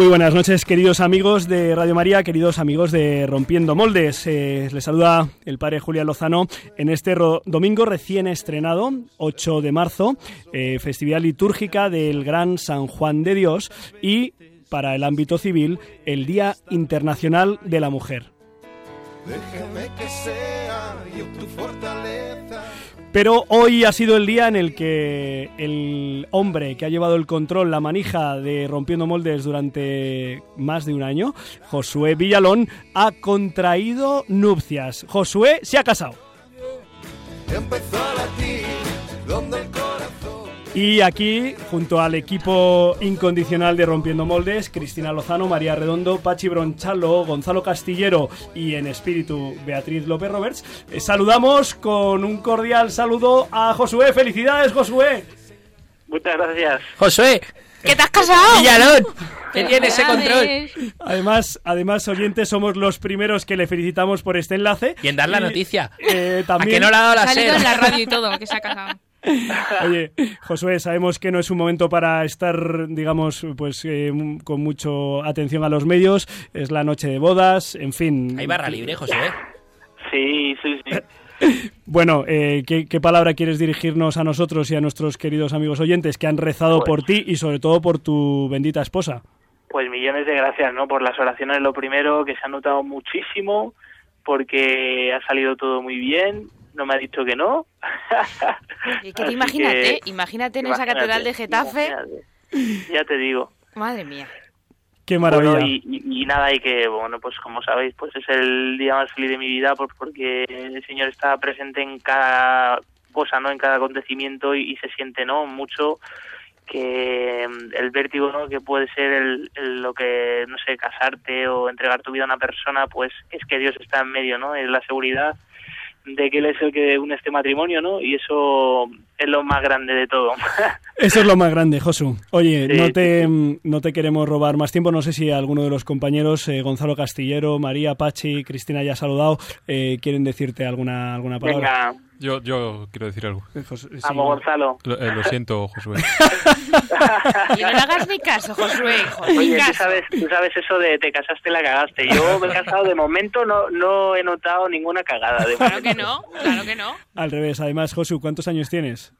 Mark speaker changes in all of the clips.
Speaker 1: Muy buenas noches, queridos amigos de Radio María, queridos amigos de Rompiendo Moldes. Eh, les saluda el padre Julián Lozano en este domingo recién estrenado, 8 de marzo, eh, festividad litúrgica del Gran San Juan de Dios y, para el ámbito civil, el Día Internacional de la Mujer. Déjame que sea tu fortaleza. Pero hoy ha sido el día en el que el hombre que ha llevado el control, la manija de Rompiendo Moldes durante más de un año, Josué Villalón, ha contraído nupcias. Josué se ha casado. Y aquí, junto al equipo incondicional de Rompiendo Moldes, Cristina Lozano, María Redondo, Pachi Bronchalo, Gonzalo Castillero y en espíritu Beatriz López Roberts, eh, saludamos con un cordial saludo a Josué. ¡Felicidades, Josué!
Speaker 2: Muchas gracias.
Speaker 3: Josué,
Speaker 4: ¿qué te has casado?
Speaker 3: Villalón, que tiene ese control.
Speaker 1: Además, además, oyentes, somos los primeros que le felicitamos por este enlace.
Speaker 3: Y en dar la noticia.
Speaker 1: Eh, también...
Speaker 3: ¿A que no le ha dado la
Speaker 4: Ha salido en la radio y todo, que se ha casado.
Speaker 1: Oye, Josué, sabemos que no es un momento para estar, digamos, pues eh, con mucho atención a los medios. Es la noche de bodas, en fin.
Speaker 3: Hay barra libre, Josué.
Speaker 2: Sí, sí, sí.
Speaker 1: Bueno, eh, ¿qué, qué palabra quieres dirigirnos a nosotros y a nuestros queridos amigos oyentes que han rezado
Speaker 2: Pues-
Speaker 1: por ti y sobre todo por tu bendita esposa?
Speaker 2: Pues millones de gracias, ¿no? Por las oraciones, lo primero, que se ha notado muchísimo, porque ha salido todo muy bien, no me ha dicho que no.
Speaker 4: Y que
Speaker 2: Así
Speaker 4: imagínate,
Speaker 2: que-
Speaker 4: imagínate en esa catedral de Getafe.
Speaker 2: Ya te digo.
Speaker 4: Madre mía.
Speaker 1: Qué maravilla.
Speaker 2: Bueno, y, y- y nada, y que, bueno, pues como sabéis, pues es el día más feliz de mi vida por- porque el Señor está presente en cada cosa, ¿no? En cada acontecimiento y, y se siente, ¿no? Mucho que mm, el vértigo, ¿no? Que puede ser el, el- lo que, no sé, casarte o entregar tu vida a una persona, pues es que Dios está en medio, ¿no? Es la seguridad de que Él es el que une este matrimonio, ¿no? Y eso es lo más grande de todo.
Speaker 1: Eso es lo más grande, Josu. Oye,
Speaker 2: Sí,
Speaker 1: no, te,
Speaker 2: sí,
Speaker 1: no te queremos robar más tiempo. No sé si alguno de los compañeros, eh, Gonzalo Castillero, María, Pachi, Cristina ya ha saludado, eh, quieren decirte alguna, alguna palabra.
Speaker 2: Venga,
Speaker 5: Yo, yo quiero decir algo.
Speaker 1: Eh, sí.
Speaker 2: vamos, Gonzalo.
Speaker 5: Lo, eh, lo siento, Josué.
Speaker 4: Y no le hagas ni caso, Josué, hijo,
Speaker 2: Oye, tú
Speaker 4: caso.
Speaker 2: sabes, tú sabes eso de te casaste la cagaste. Yo me he casado de momento, no, no he notado ninguna cagada. De
Speaker 4: Claro
Speaker 2: momento.
Speaker 4: que no, claro que no.
Speaker 1: Al revés, además, Josu, ¿cuántos años tienes?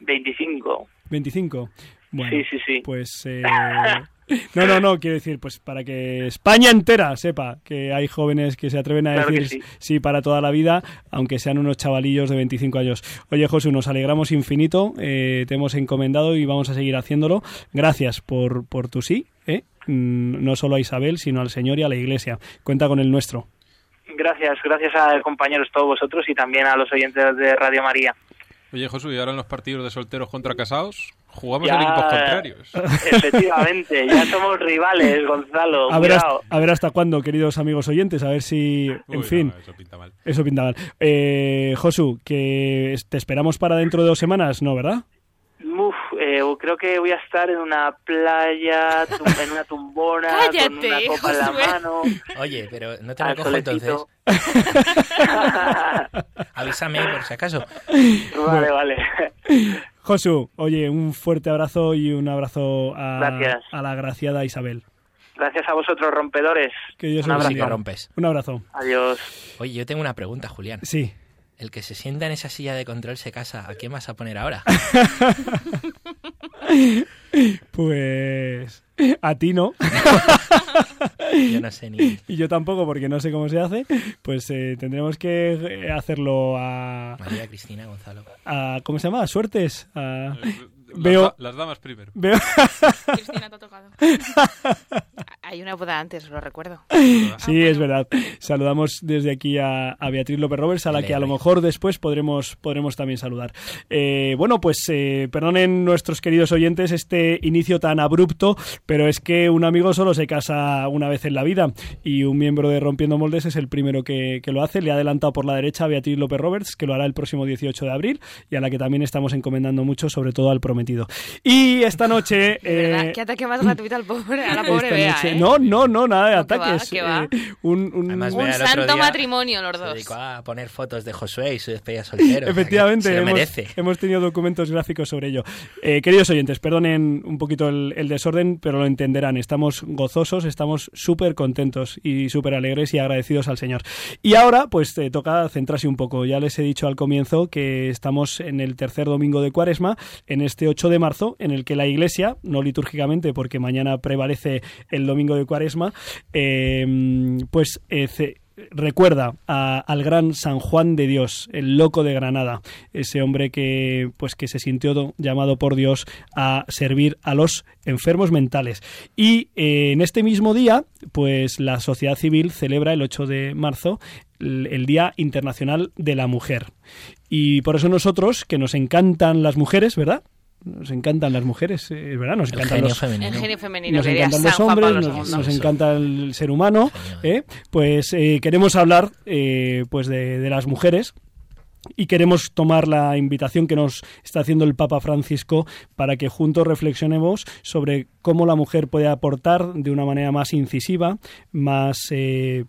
Speaker 2: 25.
Speaker 1: 25. Bueno,
Speaker 2: Sí, sí, sí.
Speaker 1: Pues. eh, No, no, no, quiero decir, pues para que España entera sepa que hay jóvenes que se atreven a
Speaker 2: Claro
Speaker 1: decir
Speaker 2: sí.
Speaker 1: sí. para toda la vida, aunque sean unos chavalillos de 25 años. Oye, Josu, nos alegramos infinito, eh, te hemos encomendado y vamos a seguir haciéndolo. Gracias por, por tu sí, ¿eh? Mm, no solo a Isabel, sino al Señor y a la Iglesia. Cuenta con el nuestro.
Speaker 2: Gracias, gracias a compañeros todos vosotros y también a los oyentes de Radio María.
Speaker 5: Oye, Josué, ¿y ahora en los partidos de solteros contra casados? Jugamos
Speaker 2: Ya-
Speaker 5: en equipos contrarios.
Speaker 2: Efectivamente, ya somos rivales, Gonzalo.
Speaker 1: A ver, hasta, a ver hasta cuándo, queridos amigos oyentes, a ver si, en
Speaker 5: Uy, no,
Speaker 1: fin,
Speaker 5: eso pinta mal.
Speaker 1: eso pinta mal. Eh, Josu, que te esperamos para dentro de dos semanas, ¿no, verdad?
Speaker 2: Uf, eh, creo que voy a estar en una playa, en una tumbona, con
Speaker 4: Cállate,
Speaker 2: una copa en la
Speaker 4: Josué.
Speaker 2: mano.
Speaker 3: Oye, pero no te recojo entonces. Avísame por si acaso.
Speaker 2: vale, vale.
Speaker 1: Josu, oye, un fuerte abrazo y un abrazo a, la agraciada Isabel.
Speaker 2: Gracias a vosotros, rompedores.
Speaker 1: Que Dios
Speaker 2: Un
Speaker 1: os
Speaker 2: abrazo.
Speaker 3: Que rompes.
Speaker 1: Un abrazo.
Speaker 2: Adiós.
Speaker 3: Oye, yo tengo una pregunta, Julián.
Speaker 1: Sí.
Speaker 3: El que se sienta en esa silla de control se casa. ¿A quién vas a poner ahora?
Speaker 1: Pues a ti no.
Speaker 3: Yo no sé ni.
Speaker 1: y yo tampoco porque no sé cómo se hace. Pues eh, tendremos que eh, hacerlo a,
Speaker 3: María Cristina Gonzalo.
Speaker 1: a- ¿Cómo se llama? ¿A suertes. A- Veo-
Speaker 5: da- las damas primero.
Speaker 1: Veo,
Speaker 4: Cristina te ha tocado. Hay una boda antes, lo recuerdo.
Speaker 1: Sí, es verdad. Saludamos desde aquí a, a Beatriz López Roberts, a la que a lo mejor después podremos, podremos también saludar. Eh, bueno, pues eh, perdonen nuestros queridos oyentes este inicio tan abrupto, pero es que un amigo solo se casa una vez en la vida y un miembro de Rompiendo Moldes es el primero que, que lo hace. Le ha adelantado por la derecha a Beatriz López Roberts, que lo hará el próximo 18 de abril y a la que también estamos encomendando mucho, sobre todo al prometido. Y esta noche... Eh,
Speaker 4: qué ataque más gratuito al pobre, a la pobre
Speaker 1: esta
Speaker 4: Bea,
Speaker 1: noche-
Speaker 4: ¿eh?
Speaker 1: No, no, no, nada de
Speaker 4: No, que va,
Speaker 1: ataques.
Speaker 4: que va.
Speaker 1: Eh, un,
Speaker 3: Además,
Speaker 4: santo matrimonio los
Speaker 3: Se
Speaker 4: dos.
Speaker 3: dedicó a poner fotos de Josué y su despedida soltero.
Speaker 1: Efectivamente,
Speaker 3: Se lo
Speaker 1: hemos,
Speaker 3: merece.
Speaker 1: hemos tenido documentos gráficos sobre ello. Eh, queridos oyentes, perdonen un poquito el, el desorden, pero lo entenderán. Estamos gozosos, estamos súper contentos y súper alegres y agradecidos al Señor. Y ahora, pues te toca centrarse un poco. Ya les he dicho al comienzo que estamos en el tercer domingo de Cuaresma, en este 8 de marzo, en el que la Iglesia, no litúrgicamente, porque mañana prevalece el domingo de Cuaresma, eh, pues eh, recuerda al gran San Juan de Dios, el loco de Granada, ese hombre que pues que se sintió do- llamado por Dios a servir a los enfermos mentales. Y eh, en este mismo día, pues la sociedad civil celebra el 8 de marzo el Día Internacional de la Mujer. Y por eso nosotros, que nos encantan las mujeres, ¿verdad? Nos encantan las mujeres, eh, ¿verdad? Nos
Speaker 3: El
Speaker 1: encantan
Speaker 3: genio
Speaker 1: los,
Speaker 3: femenino.
Speaker 4: El genio femenino,
Speaker 1: nos encantan los hombres, nos, encanta el ser humano. ¿eh? pues eh, queremos hablar eh, pues de, de las mujeres y queremos tomar la invitación que nos está haciendo el Papa Francisco para que juntos reflexionemos sobre cómo la mujer puede aportar de una manera más incisiva, más eh,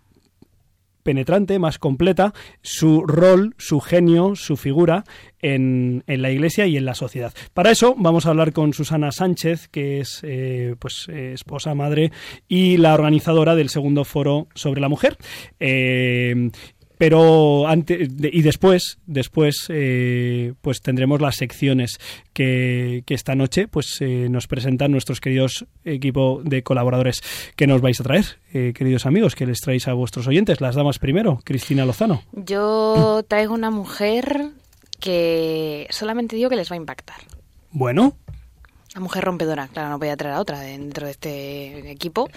Speaker 1: penetrante, más completa, su rol, su genio, su figura en, en la Iglesia y en la sociedad. Para eso vamos a hablar con Susana Sánchez, que es eh, pues eh, esposa, madre y la organizadora del segundo foro sobre la mujer. Eh, pero antes y después después eh, pues tendremos las secciones que, que esta noche pues eh, nos presentan nuestros queridos equipo de colaboradores. Que nos vais a traer eh, queridos amigos que les traéis a vuestros oyentes las damas primero Cristina Lozano.
Speaker 4: Yo traigo una mujer que solamente digo que les va a impactar.
Speaker 1: bueno
Speaker 4: Una mujer rompedora, claro, no voy a traer a otra dentro de este equipo.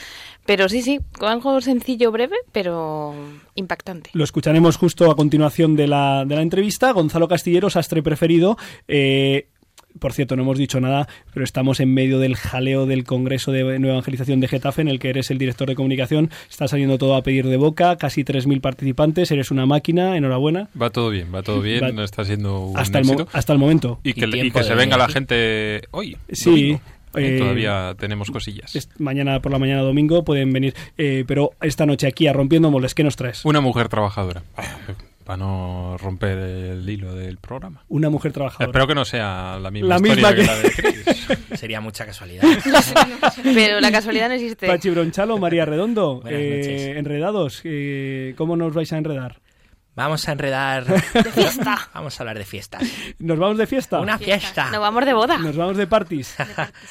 Speaker 4: Pero sí, sí, algo sencillo, breve, pero impactante.
Speaker 1: Lo escucharemos justo a continuación de la, de la entrevista. Gonzalo Castillero, sastre preferido. Eh, por cierto, no hemos dicho nada, pero estamos en medio del jaleo del Congreso de Nueva Evangelización de Getafe, en el que eres el director de comunicación. Está saliendo todo a pedir de boca, casi 3.000 participantes, eres una máquina, enhorabuena.
Speaker 5: Va todo bien, va todo bien,
Speaker 1: Va-
Speaker 5: está siendo un
Speaker 1: Hasta el, hasta el momento.
Speaker 5: Y que,
Speaker 3: Y
Speaker 5: le- y
Speaker 3: tiempo
Speaker 5: que se venga la gente hoy.
Speaker 1: Sí,
Speaker 5: domingo.
Speaker 1: eh,
Speaker 5: Todavía tenemos cosillas.
Speaker 1: Es- mañana por la mañana domingo pueden venir, eh, pero esta noche aquí a Rompiendo Moles, ¿qué nos traes?
Speaker 5: Una mujer trabajadora. Para no romper el hilo del programa.
Speaker 1: Una mujer trabajadora.
Speaker 5: Espero que no sea la misma
Speaker 1: La misma
Speaker 5: que...
Speaker 1: que-
Speaker 5: la de Chris.
Speaker 3: Sería mucha casualidad.
Speaker 4: Pero la casualidad no existe.
Speaker 1: Pachi Bronchalo, María Redondo, eh, enredados, eh, ¿cómo nos vais a enredar?
Speaker 3: Vamos a enredar.
Speaker 4: De fiesta.
Speaker 3: Vamos a hablar de fiestas.
Speaker 1: ¿Nos vamos de fiesta?
Speaker 3: Una fiesta.
Speaker 4: Nos vamos de boda.
Speaker 1: ¿Nos vamos de parties?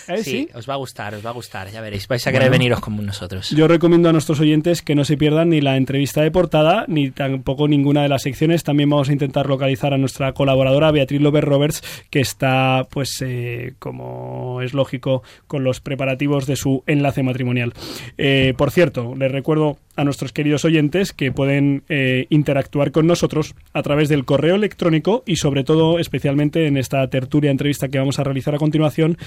Speaker 1: ¿Eh,
Speaker 3: Sí,
Speaker 1: sí?
Speaker 3: os va a gustar, os va a gustar. Ya veréis. Vais a querer
Speaker 1: Bueno.
Speaker 3: veniros como nosotros.
Speaker 1: Yo recomiendo a nuestros oyentes que no se pierdan ni la entrevista de portada, ni tampoco ninguna de las secciones. También vamos a intentar localizar a nuestra colaboradora Beatriz López Roberts, que está, pues, eh, como es lógico, con los preparativos de su enlace matrimonial. Eh, por cierto, les recuerdo a nuestros queridos oyentes que pueden eh, interactuar con nosotros a través del correo electrónico y sobre todo, especialmente en esta tertulia entrevista que vamos a realizar a continuación,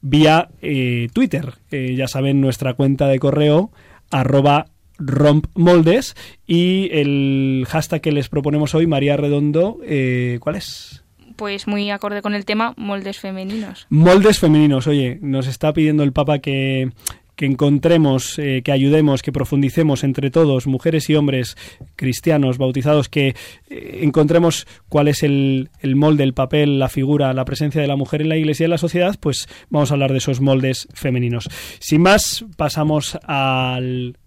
Speaker 1: vía eh, Twitter. Eh, ya saben, nuestra cuenta de correo arroba rompmoldes y el hashtag que les proponemos hoy, María Redondo, eh, ¿cuál es?
Speaker 6: Pues muy acorde con el tema, moldes femeninos.
Speaker 1: Moldes femeninos. Oye, nos está pidiendo el Papa que, que encontremos, eh, que ayudemos, que profundicemos entre todos, mujeres y hombres cristianos bautizados, que eh, encontremos cuál es el, el molde, el papel, la figura, la presencia de la mujer en la iglesia y en la sociedad, pues vamos a hablar de esos moldes femeninos. Sin más, pasamos a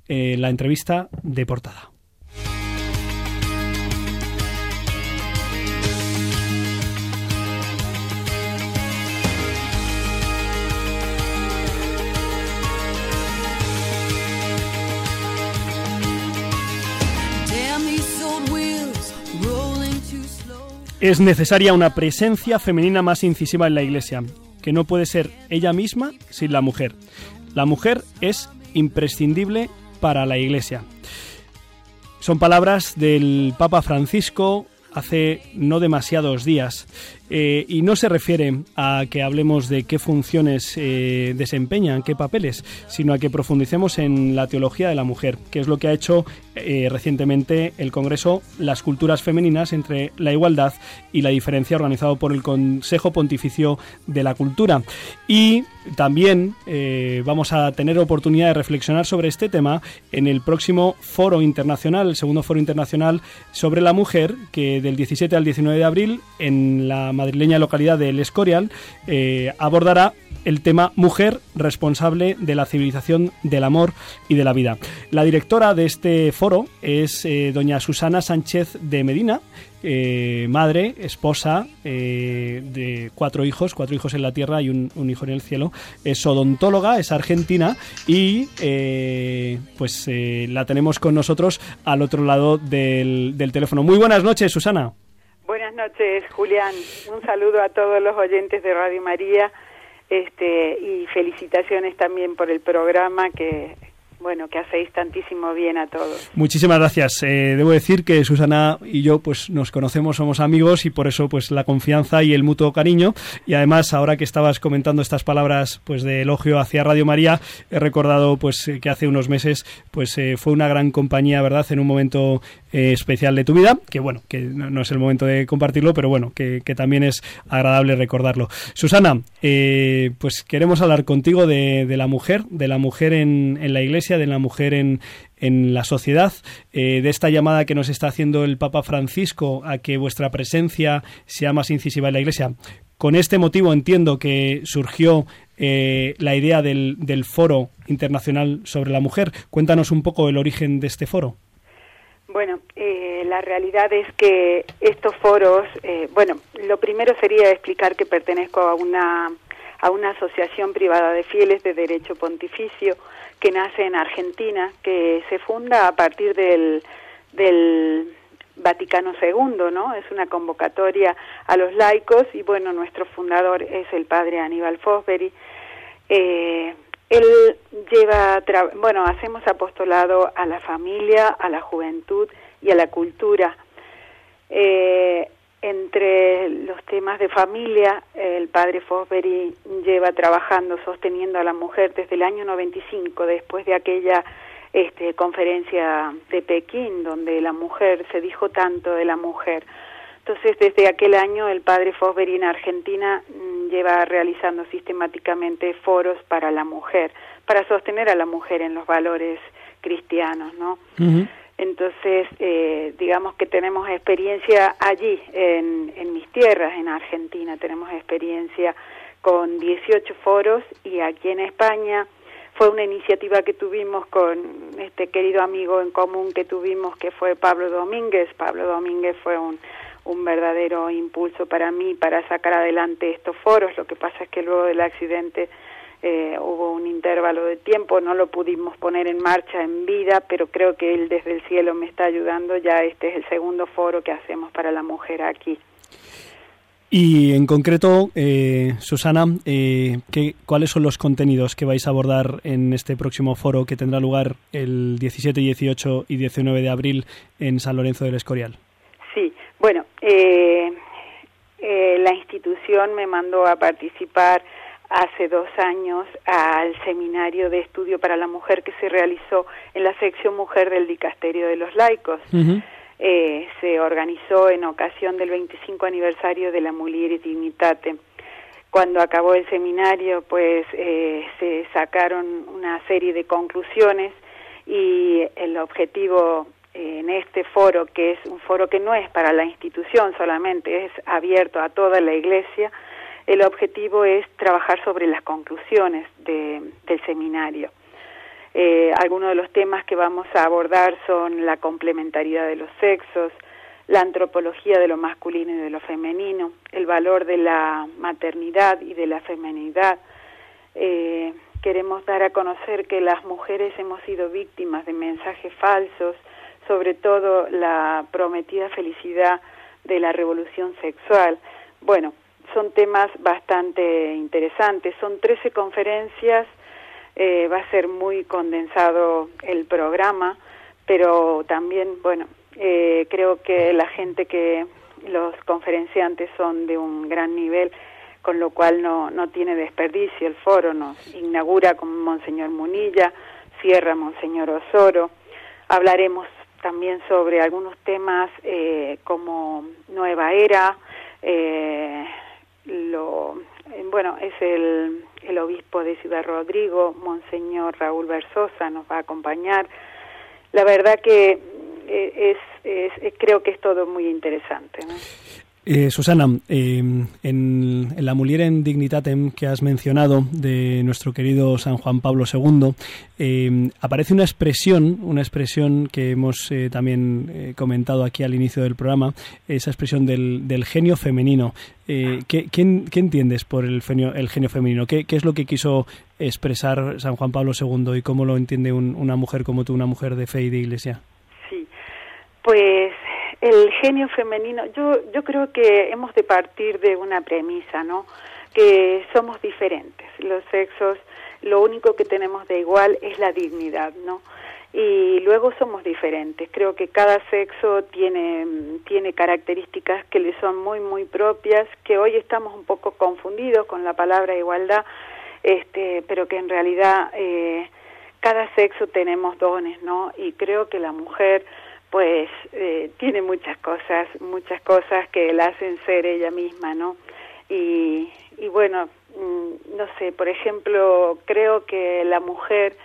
Speaker 1: la entrevista de portada. Es necesaria una presencia femenina más incisiva en la Iglesia, que no puede ser ella misma sin la mujer. La mujer es imprescindible para la Iglesia. Son palabras del Papa Francisco hace no demasiados días. Eh, y no se refiere a que hablemos de qué funciones eh, desempeñan, qué papeles, sino a que profundicemos en la teología de la mujer, que es lo que ha hecho eh, recientemente el Congreso Las Culturas Femeninas entre la Igualdad y la Diferencia, organizado por el Consejo Pontificio de la Cultura. Y también vamos a tener oportunidad de reflexionar sobre este tema en el próximo foro internacional, el segundo foro internacional sobre la mujer, que del 17 al 19 de abril en la madrileña localidad de El Escorial, eh, abordará el tema mujer responsable de la civilización del amor y de la vida. La directora de este foro es eh, doña Susana Sánchez de Medina, eh, madre, esposa de cuatro hijos, cuatro hijos en la tierra y un, hijo en el cielo. Es odontóloga, es argentina y pues la tenemos con nosotros al otro lado del, del teléfono. Muy buenas noches, Susana.
Speaker 7: Buenas noches, Julián. Un saludo a todos los oyentes de Radio María este, y felicitaciones también por el programa que bueno, que hacéis tantísimo bien a todos.
Speaker 1: Muchísimas gracias. Eh, debo decir que Susana y yo pues nos conocemos, somos amigos y por eso pues la confianza y el mutuo cariño. Y además, ahora que estabas comentando estas palabras pues de elogio hacia Radio María, he recordado pues que hace unos meses pues eh, fue una gran compañía, ¿verdad? En un momento eh, especial de tu vida, que bueno, que no, es el momento de compartirlo, pero bueno, que, también es agradable recordarlo. Susana, pues queremos hablar contigo de, la mujer, de la mujer en la iglesia de la mujer en, en la sociedad, eh, de esta llamada que nos está haciendo el Papa Francisco a que vuestra presencia sea más incisiva en la Iglesia. Con este motivo entiendo que surgió eh, la idea del, del, Foro Internacional sobre la Mujer. Cuéntanos un poco el origen de este foro.
Speaker 7: Bueno, eh, la realidad es que estos foros, bueno, lo primero sería explicar que pertenezco a una, a una asociación privada de fieles de derecho pontificio que nace en Argentina, que se funda a partir del, del Vaticano II, ¿no? Es una convocatoria a los laicos y bueno, nuestro fundador es el padre Aníbal Fosbury. Eh, él lleva, bueno, hacemos apostolado a la familia, a la juventud y a la cultura. Eh, entre los temas de familia, el padre Fosbury lleva trabajando, sosteniendo a la mujer desde el año 95, después de aquella este, conferencia de Pekín, donde la mujer, se dijo tanto de la mujer. Entonces, desde aquel año, el padre Fosbury en Argentina mm, lleva realizando sistemáticamente foros para la mujer, para sostener a la mujer en los valores cristianos, ¿no? Entonces, eh, digamos que tenemos experiencia allí, en, en mis tierras, en Argentina, tenemos experiencia con 18 foros y aquí en España fue una iniciativa que tuvimos con este querido amigo en común que tuvimos que fue Pablo Domínguez. Pablo Domínguez fue un, un verdadero impulso para mí para sacar adelante estos foros. Lo que pasa es que luego del accidente eh, hubo un intervalo de tiempo, no lo pudimos poner en marcha en vida, pero creo que él desde el cielo me está ayudando. Ya este es el segundo foro que hacemos para la mujer aquí.
Speaker 1: Y en concreto, eh, Susana, eh, ¿qué, ¿cuáles son los contenidos que vais a abordar en este próximo foro que tendrá lugar el 17, 18 y 19 de abril en San Lorenzo del Escorial?
Speaker 7: Sí, bueno, eh, la institución me mandó a participar hace dos años al seminario de estudio para la mujer que se realizó en la sección mujer del Dicasterio de los Laicos. eh, se organizó en ocasión del 25 aniversario de la Mulier Dignitate. Cuando acabó el seminario, pues eh, se sacaron una serie de conclusiones y el objetivo en este foro, que es un foro que no es para la institución solamente, es abierto a toda la Iglesia, el objetivo es trabajar sobre las conclusiones del seminario. Eh, algunos de los temas que vamos a abordar son la complementariedad de los sexos, la antropología de lo masculino y de lo femenino, el valor de la maternidad y de la feminidad. Eh, queremos dar a conocer que las mujeres hemos sido víctimas de mensajes falsos, sobre todo la prometida felicidad de la revolución sexual. Bueno, son temas bastante interesantes. Son 13 conferencias Eh, va a ser muy condensado el programa, pero también, bueno, eh, creo que la gente que los conferenciantes son de un gran nivel, con lo cual no, no tiene desperdicio. El foro nos inaugura con Monseñor Munilla, cierra Monseñor Osoro. Hablaremos también sobre algunos temas eh, como Nueva Era, eh, lo, bueno, es el, el obispo de Ciudad Rodrigo, Monseñor Raúl Versosa, nos va a acompañar. La verdad que eh, es, es, creo que es todo muy interesante. ¿no?
Speaker 1: Eh, Susana, eh, en, la Muliera Dignitatem que has mencionado de nuestro querido San Juan Pablo II, eh, aparece una expresión, una expresión que hemos eh, también eh, comentado aquí al inicio del programa, esa expresión del, genio femenino. ¿qué, qué, entiendes por el genio, femenino? ¿Qué, ¿Qué, es lo que quiso expresar San Juan Pablo II y cómo lo entiende un, una mujer como tú, una mujer de fe y de iglesia?
Speaker 7: Sí, pues el genio femenino, yo, yo creo que hemos de partir de una premisa, ¿no? Que somos diferentes, los sexos, lo único que tenemos de igual es la dignidad, ¿no? Y luego somos diferentes. Creo que cada sexo tiene, tiene características que le son muy, muy propias, que hoy estamos un poco confundidos con la palabra igualdad, este, pero que en realidad eh, cada sexo tenemos dones, ¿no? Y creo que la mujer pues eh, tiene muchas cosas, muchas cosas que la hacen ser ella misma, ¿no? Y, bueno, mm, no sé, por ejemplo, creo que la mujer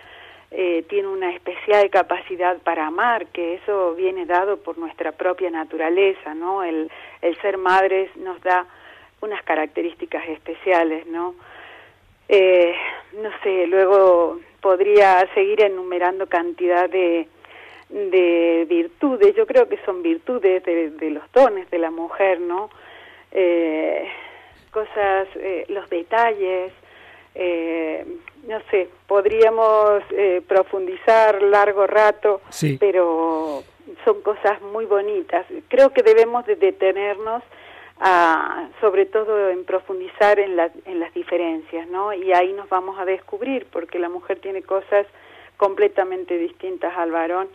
Speaker 7: eh, tiene una especial capacidad para amar, que eso viene dado por nuestra propia naturaleza, ¿no? El, el ser madres nos da unas características especiales, ¿no? Eh, no sé, luego podría seguir enumerando cantidad de de virtudes, yo creo que son virtudes de, de los dones de la mujer, ¿no? Eh, cosas, eh, los detalles, eh, no sé, podríamos eh, profundizar largo rato,
Speaker 1: sí.
Speaker 7: pero son cosas muy bonitas. Creo que debemos de detenernos a, sobre todo en profundizar en, la, en las diferencias, ¿no? Y ahí nos vamos a descubrir, porque la mujer tiene cosas completamente distintas al varón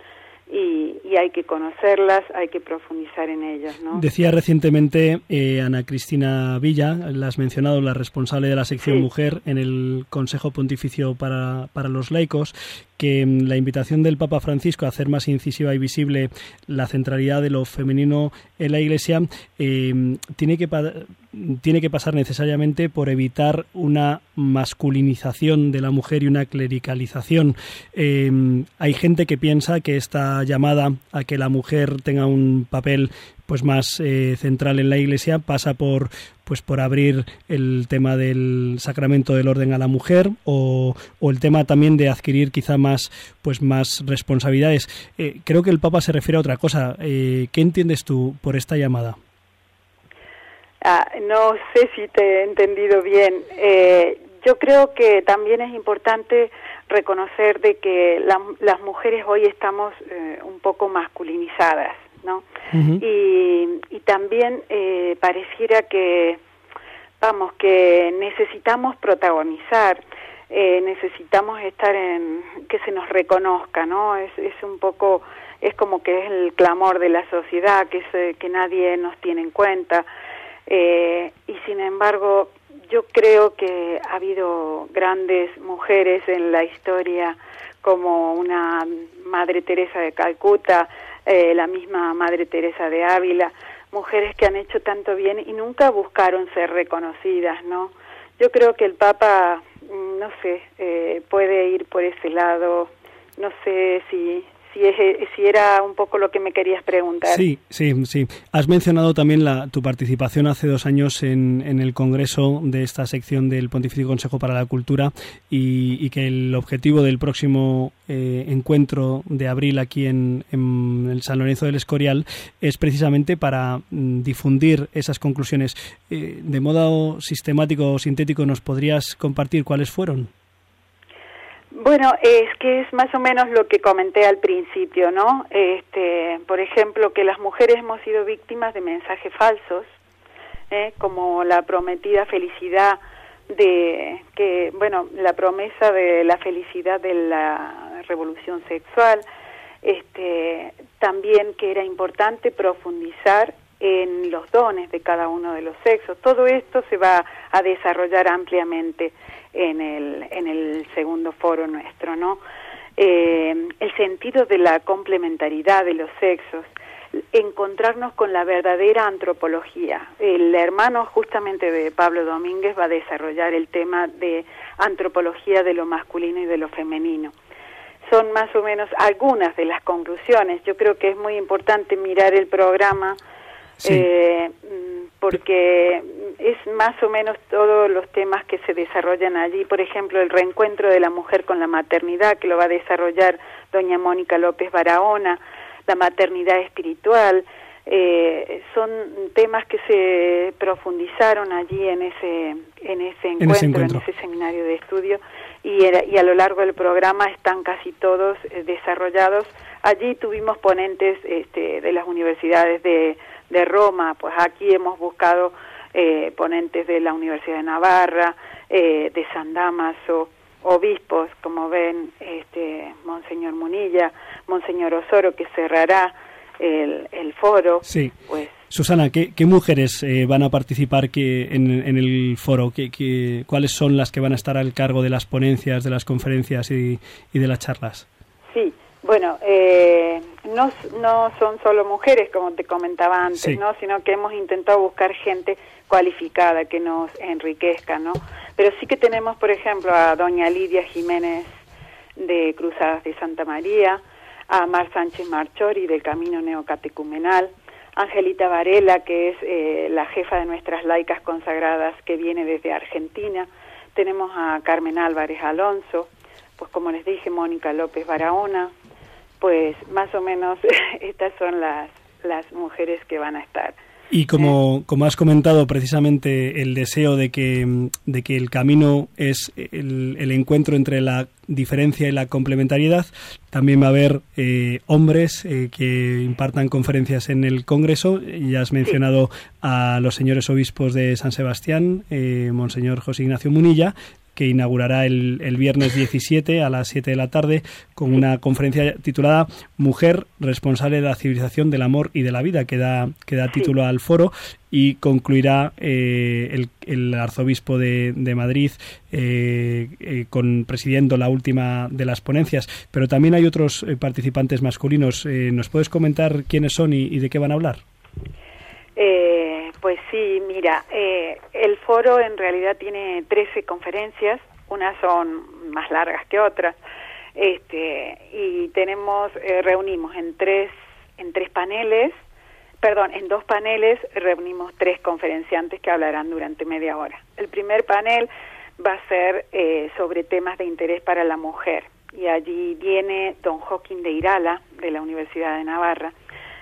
Speaker 7: y, y, hay que conocerlas, hay que profundizar en ellas. ¿no?
Speaker 1: Decía recientemente eh, Ana Cristina Villa, la has mencionado, la responsable de la sección
Speaker 7: Sí.
Speaker 1: Mujer en el Consejo Pontificio para, para los Laicos, que mm, la invitación del Papa Francisco a hacer más incisiva y visible la centralidad de lo femenino en la Iglesia eh, tiene que tiene que pasar necesariamente por evitar una masculinización de la mujer y una clericalización. Eh, hay gente que piensa que esta llamada a que la mujer tenga un papel pues más eh, central en la Iglesia pasa por pues por abrir el tema del sacramento del orden a la mujer o, o el tema también de adquirir quizá más pues más responsabilidades. Eh, creo que el Papa se refiere a otra cosa. Eh, ¿Qué entiendes tú por esta llamada?
Speaker 7: Ah, no sé si te he entendido bien. Eh, yo creo que también es importante reconocer de que la, las mujeres hoy estamos eh, un poco masculinizadas, ¿no? Y también eh, pareciera que, vamos, que necesitamos protagonizar, eh, necesitamos estar en, que se nos reconozca, ¿no? Es, es un poco, es como que es el clamor de la sociedad, que, se, que nadie nos tiene en cuenta. Eh, y sin embargo, yo creo que ha habido grandes mujeres en la historia, como una Madre Teresa de Calcuta, eh, la misma Madre Teresa de Ávila, mujeres que han hecho tanto bien y nunca buscaron ser reconocidas, ¿no? Yo creo que el Papa, mm, no sé, eh, puede ir por ese lado, no sé si si, es, si era un poco lo que me querías preguntar.
Speaker 1: Sí, sí, sí. Has mencionado también la, tu participación hace dos años en, en, el congreso de esta sección del Pontificio Consejo para la Cultura y, que el objetivo del próximo eh, encuentro de abril aquí en, en, el San Lorenzo del Escorial es precisamente para mm, difundir esas conclusiones. Eh, de modo sistemático o sintético, ¿nos podrías compartir cuáles fueron?
Speaker 7: Bueno, es que es más o menos lo que comenté al principio, ¿no? Este, por ejemplo, que las mujeres hemos sido víctimas de mensajes falsos, ¿eh? como la prometida felicidad de que, bueno, la promesa de la felicidad de la revolución sexual, este, también que era importante profundizar en los dones de cada uno de los sexos. Todo esto se va a desarrollar ampliamente en el, en el segundo foro nuestro, ¿no? Eh, el sentido de la complementariedad de los sexos, encontrarnos con la verdadera antropología. El hermano justamente de Pablo Domínguez va a desarrollar el tema de antropología de lo masculino y de lo femenino. Son más o menos algunas de las conclusiones. Yo creo que es muy importante mirar el programa eh, porque es más o menos todos los temas que se desarrollan allí. Por ejemplo, el reencuentro de la mujer con la maternidad, que lo va a desarrollar doña Mónica López Barahona, la maternidad espiritual. Eh, son temas que se profundizaron allí en ese en ese encuentro, en ese, seminario de estudio y, y a lo largo del programa están casi todos eh, desarrollados. Allí tuvimos ponentes este, de las universidades de de Roma, pues aquí hemos buscado eh, ponentes de la Universidad de Navarra, eh, de San Damaso, obispos, como ven, este, Monseñor Munilla, Monseñor Osoro, que cerrará el, el foro.
Speaker 1: Sí. Pues, Susana, ¿qué, qué mujeres eh, van a participar que en, en el foro? ¿Qué, qué, cuáles son las que van a estar al cargo de las ponencias, de las conferencias y, y de las charlas?
Speaker 7: Bueno, eh, no, no son solo mujeres, como te comentaba antes, ¿no? sino que hemos intentado buscar gente cualificada que nos enriquezca, ¿no? Pero sí que tenemos, por ejemplo, a doña Lidia Jiménez de Cruzadas de Santa María, a Mar Sánchez Marchori del Camino Neocatecumenal, Angelita Varela, que es eh, la jefa de nuestras laicas consagradas que viene desde Argentina, tenemos a Carmen Álvarez Alonso, pues como les dije, Mónica López Barahona, pues más o menos estas son las, las mujeres que van a estar.
Speaker 1: Y como, como has comentado precisamente el deseo de que, de que el camino es el, el encuentro entre la diferencia y la complementariedad, también va a haber eh, hombres eh, que impartan conferencias en el Congreso. Ya has mencionado a los señores obispos de San Sebastián, eh, Monseñor José Ignacio Munilla, que inaugurará el, el, viernes 17 a las 7 de la tarde con una conferencia titulada Mujer responsable de la civilización del amor y de la vida, que da, que da título al foro y concluirá eh, el, arzobispo de, de Madrid eh, eh, con presidiendo la última de las ponencias. Pero también hay otros eh, participantes masculinos. ¿Nos puedes comentar quiénes son y, y de qué van a hablar?
Speaker 7: Eh, pues sí, mira, eh, el foro en realidad tiene 13 conferencias, unas son más largas que otras, este, y tenemos, eh, reunimos en tres, en tres paneles, perdón, en dos paneles reunimos tres conferenciantes que hablarán durante media hora. El primer panel va a ser eh, sobre temas de interés para la mujer, y allí viene don Joaquín de Irala, de la Universidad de Navarra,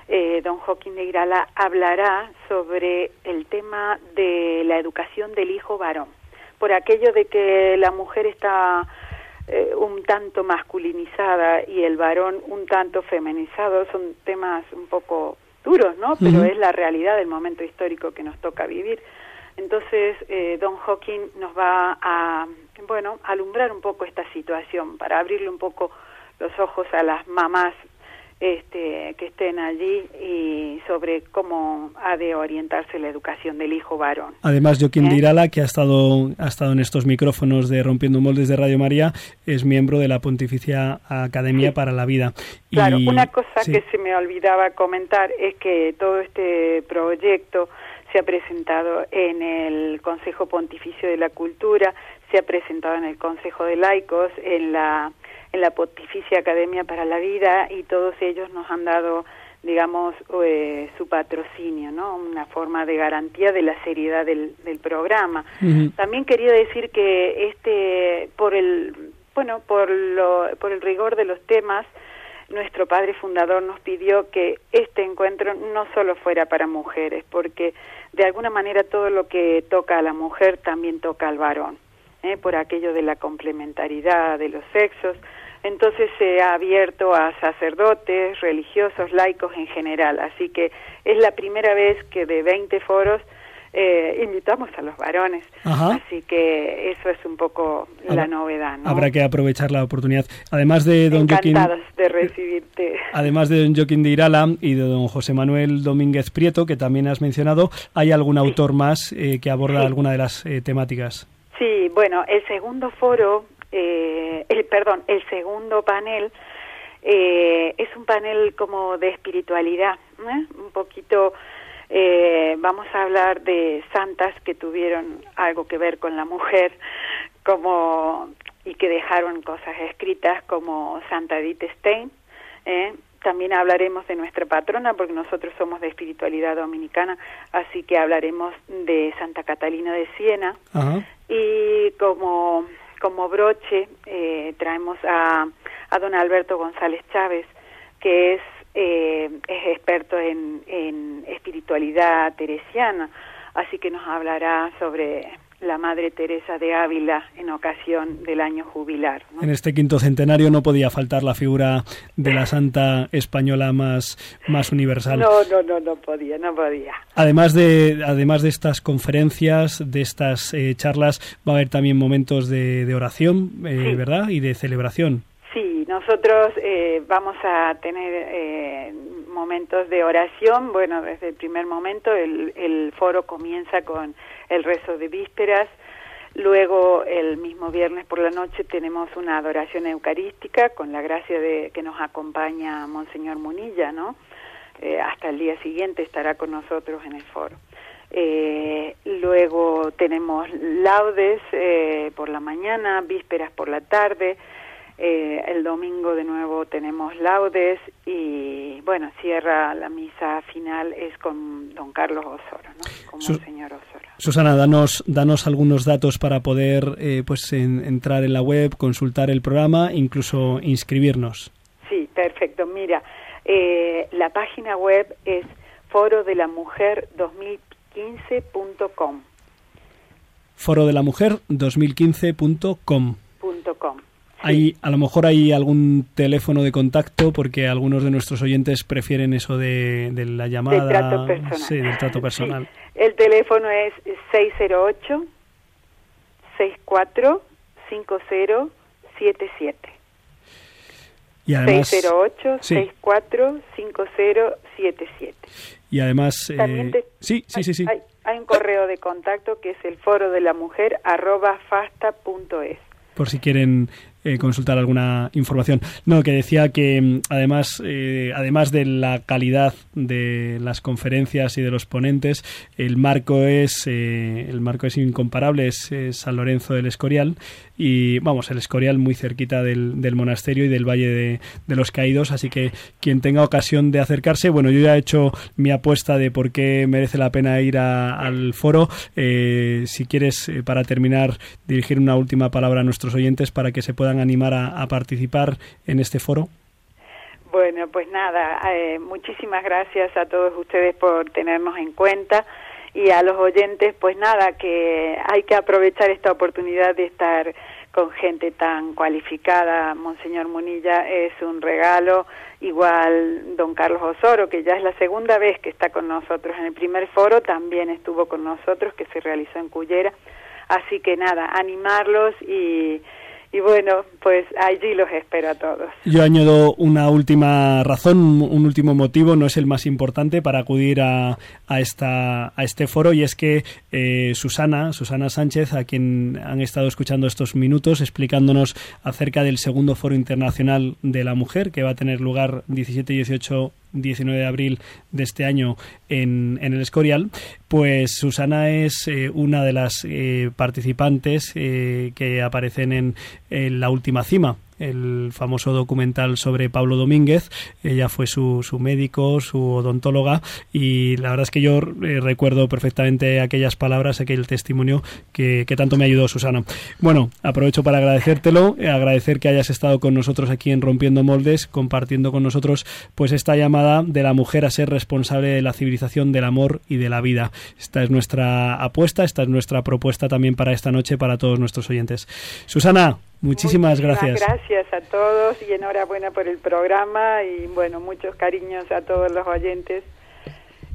Speaker 7: eh, don Joaquín de Irala hablará sobre el tema de la educación del hijo varón, por aquello de que la mujer está eh, un tanto masculinizada y el varón un tanto feminizado, son temas un poco duros, ¿no? Pero uh -huh. es la realidad del momento histórico que nos toca vivir. Entonces, eh, don Hawking nos va a, bueno, alumbrar un poco esta situación para abrirle un poco los ojos a las mamás este, que estén allí y sobre cómo ha de orientarse la educación del hijo varón.
Speaker 1: Además, Joaquín ¿Eh? de Irala, que ha estado, ha estado en estos micrófonos de Rompiendo Moldes de Radio María, es miembro de la Pontificia Academia sí. para la Vida.
Speaker 7: Y, claro, una cosa sí. que se me olvidaba comentar es que todo este proyecto se ha presentado en el Consejo Pontificio de la Cultura, se ha presentado en el Consejo de Laicos, en la en la Pontificia Academia para la Vida y todos ellos nos han dado, digamos, eh, su patrocinio, ¿no? Una forma de garantía de la seriedad del, del programa. Uh -huh. También quería decir que este, por el, bueno, por lo, por el rigor de los temas, nuestro padre fundador nos pidió que este encuentro no solo fuera para mujeres, porque de alguna manera todo lo que toca a la mujer también toca al varón, ¿eh? por aquello de la complementariedad de los sexos, entonces se ha abierto a sacerdotes, religiosos, laicos en general. Así que es la primera vez que de 20 foros eh, invitamos a los varones.
Speaker 1: Ajá.
Speaker 7: Así que eso es un poco la novedad. ¿no?
Speaker 1: Habrá que aprovechar la oportunidad. Además de don Joaquín,
Speaker 7: de recibirte.
Speaker 1: además de don Joaquín de Irala y de don José Manuel Domínguez Prieto, que también has mencionado, ¿hay algún autor más eh, que aborda
Speaker 7: Sí.
Speaker 1: alguna de las eh, temáticas?
Speaker 7: Sí, bueno, el segundo foro, eh, el perdón, el segundo panel eh, es un panel como de espiritualidad, ¿eh? un poquito. eh, vamos a hablar de santas que tuvieron algo que ver con la mujer, como y que dejaron cosas escritas como Santa Edith Stein. ¿eh? También hablaremos de nuestra patrona, porque nosotros somos de espiritualidad dominicana, así que hablaremos de Santa Catalina de Siena.
Speaker 1: Ajá.
Speaker 7: Y como, como broche eh, traemos a, a don Alberto González Chávez, que es, eh, es experto en, en espiritualidad teresiana, así que nos hablará sobre la Madre Teresa de Ávila en ocasión del año jubilar. ¿no?
Speaker 1: En este quinto centenario no podía faltar la figura de la santa española más, más universal.
Speaker 7: No, no, no, no podía, no podía.
Speaker 1: Además de, además de estas conferencias, de estas eh, charlas, va a haber también momentos de, de oración, eh,
Speaker 7: Sí.
Speaker 1: ¿verdad? Y de celebración.
Speaker 7: Sí, nosotros eh, vamos a tener eh, momentos de oración. Bueno, desde el primer momento el, el foro comienza con el rezo de vísperas. Luego, el mismo viernes por la noche, tenemos una adoración eucarística con la gracia de que nos acompaña Monseñor Munilla, ¿no? Eh, hasta el día siguiente estará con nosotros en el foro. Eh, luego tenemos laudes eh, por la mañana, vísperas por la tarde. Eh, el domingo de nuevo tenemos laudes y bueno, cierra la misa final es con don Carlos Osoro, ¿no? Con
Speaker 1: Su-
Speaker 7: Monseñor Osoro.
Speaker 1: Susana, danos, danos algunos datos para poder eh, pues en- entrar en la web, consultar el programa, incluso inscribirnos.
Speaker 7: Sí, perfecto. Mira, eh, la página web es forodelamujer2015.com.
Speaker 1: Foro de la Mujer 2015.com.
Speaker 7: Punto com.
Speaker 1: Hay, a lo mejor hay algún teléfono de contacto porque algunos de nuestros oyentes prefieren eso de, de la llamada.
Speaker 7: Del trato personal.
Speaker 1: Sí, del trato personal.
Speaker 7: Sí. El teléfono es 608 64 5077.
Speaker 1: Y además,
Speaker 7: 608
Speaker 1: sí.
Speaker 7: 64 5077.
Speaker 1: y además eh,
Speaker 7: También te-
Speaker 1: sí, sí,
Speaker 7: hay,
Speaker 1: sí, sí.
Speaker 7: Hay, hay un correo de contacto que es el foro de la mujer arroba fasta.es.
Speaker 1: por si quieren eh, consultar alguna información. No, que decía que mm, además, eh, además de la calidad de las conferencias y de los ponentes, el marco es eh, el marco es incomparable, es, es San Lorenzo del Escorial y vamos, el Escorial muy cerquita del, del monasterio y del Valle de, de los Caídos, así que quien tenga ocasión de acercarse, bueno, yo ya he hecho mi apuesta de por qué merece la pena ir al foro. Eh, si quieres, eh, para terminar, dirigir una última palabra a nuestros oyentes para que se puedan animar a, a participar en este foro.
Speaker 7: Bueno, pues nada, eh, muchísimas gracias a todos ustedes por tenernos en cuenta y a los oyentes, pues nada, que hay que aprovechar esta oportunidad de estar con gente tan cualificada. Monseñor Munilla es un regalo, igual don Carlos Osoro, que ya es la segunda vez que está con nosotros en el primer foro, también estuvo con nosotros, que se realizó en Cullera. Así que nada, animarlos y, y bueno, pues allí los espero a todos.
Speaker 1: Yo añado una última razón, un último motivo, no es el más importante para acudir a, a, esta, a este foro y es que eh, Susana, Susana Sánchez, a quien han estado escuchando estos minutos explicándonos acerca del segundo foro internacional de la mujer que va a tener lugar 17 y 18 19 de abril de este año en, en el Escorial, pues Susana es eh, una de las eh, participantes eh, que aparecen en, en La Última Cima, el famoso documental sobre Pablo Domínguez. Ella fue su, su médico, su odontóloga y la verdad es que yo eh, recuerdo perfectamente aquellas palabras, aquel testimonio que, que tanto me ayudó Susana. Bueno, aprovecho para agradecértelo, eh, agradecer que hayas estado con nosotros aquí en Rompiendo Moldes, compartiendo con nosotros pues esta llamada de la mujer a ser responsable de la civilización, del amor y de la vida. Esta es nuestra apuesta, esta es nuestra propuesta también para esta noche para todos nuestros oyentes. Susana, muchísimas, gracias.
Speaker 7: Gracias a todos y enhorabuena por el programa y bueno, muchos cariños a todos los oyentes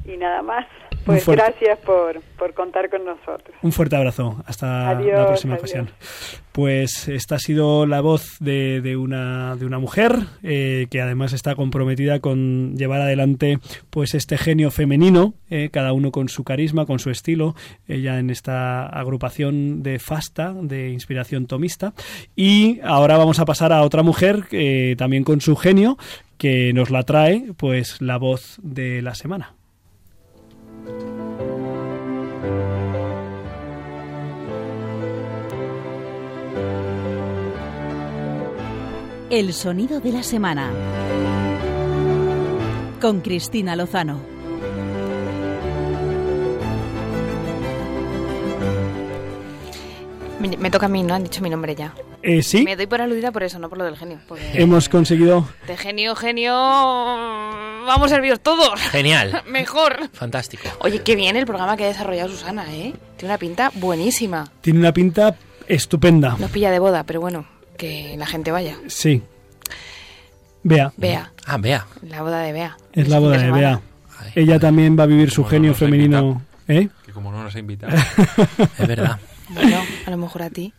Speaker 7: y nada más. Pues
Speaker 1: fuerte-
Speaker 7: gracias por, por contar con nosotros.
Speaker 1: Un fuerte abrazo. Hasta
Speaker 7: Adiós,
Speaker 1: la próxima
Speaker 7: adiós.
Speaker 1: ocasión. Pues esta ha sido la voz de, de una, de una mujer eh, que además está comprometida con llevar adelante pues este genio femenino, eh, cada uno con su carisma, con su estilo, ella en esta agrupación de Fasta, de inspiración tomista. Y ahora vamos a pasar a otra mujer, eh, también con su genio, que nos la trae pues la voz de la semana.
Speaker 8: El sonido de la semana. Con Cristina Lozano.
Speaker 4: Me, me toca a mí, ¿no? Han dicho mi nombre ya.
Speaker 1: Eh, sí,
Speaker 4: Me doy por aludida por eso, no por lo del genio. porque
Speaker 1: hemos conseguido
Speaker 4: De genio, genio... Vamos a serviros todos.
Speaker 3: Genial.
Speaker 4: Mejor.
Speaker 3: Fantástico.
Speaker 4: Oye, qué bien el programa que ha desarrollado Susana, ¿eh? Tiene una pinta buenísima.
Speaker 1: Tiene una pinta estupenda.
Speaker 4: Nos pilla de boda, pero bueno, que la gente vaya.
Speaker 1: Sí. Bea.
Speaker 4: Bea,
Speaker 3: Ah, vea.
Speaker 4: la boda de Bea.
Speaker 1: Es la boda de. Bea.
Speaker 3: Ay,
Speaker 1: Ella también va a vivir su genio femenino. ¿Eh?
Speaker 5: Que como no nos ha invitado.
Speaker 3: Es verdad.
Speaker 4: Bueno, a lo mejor a ti.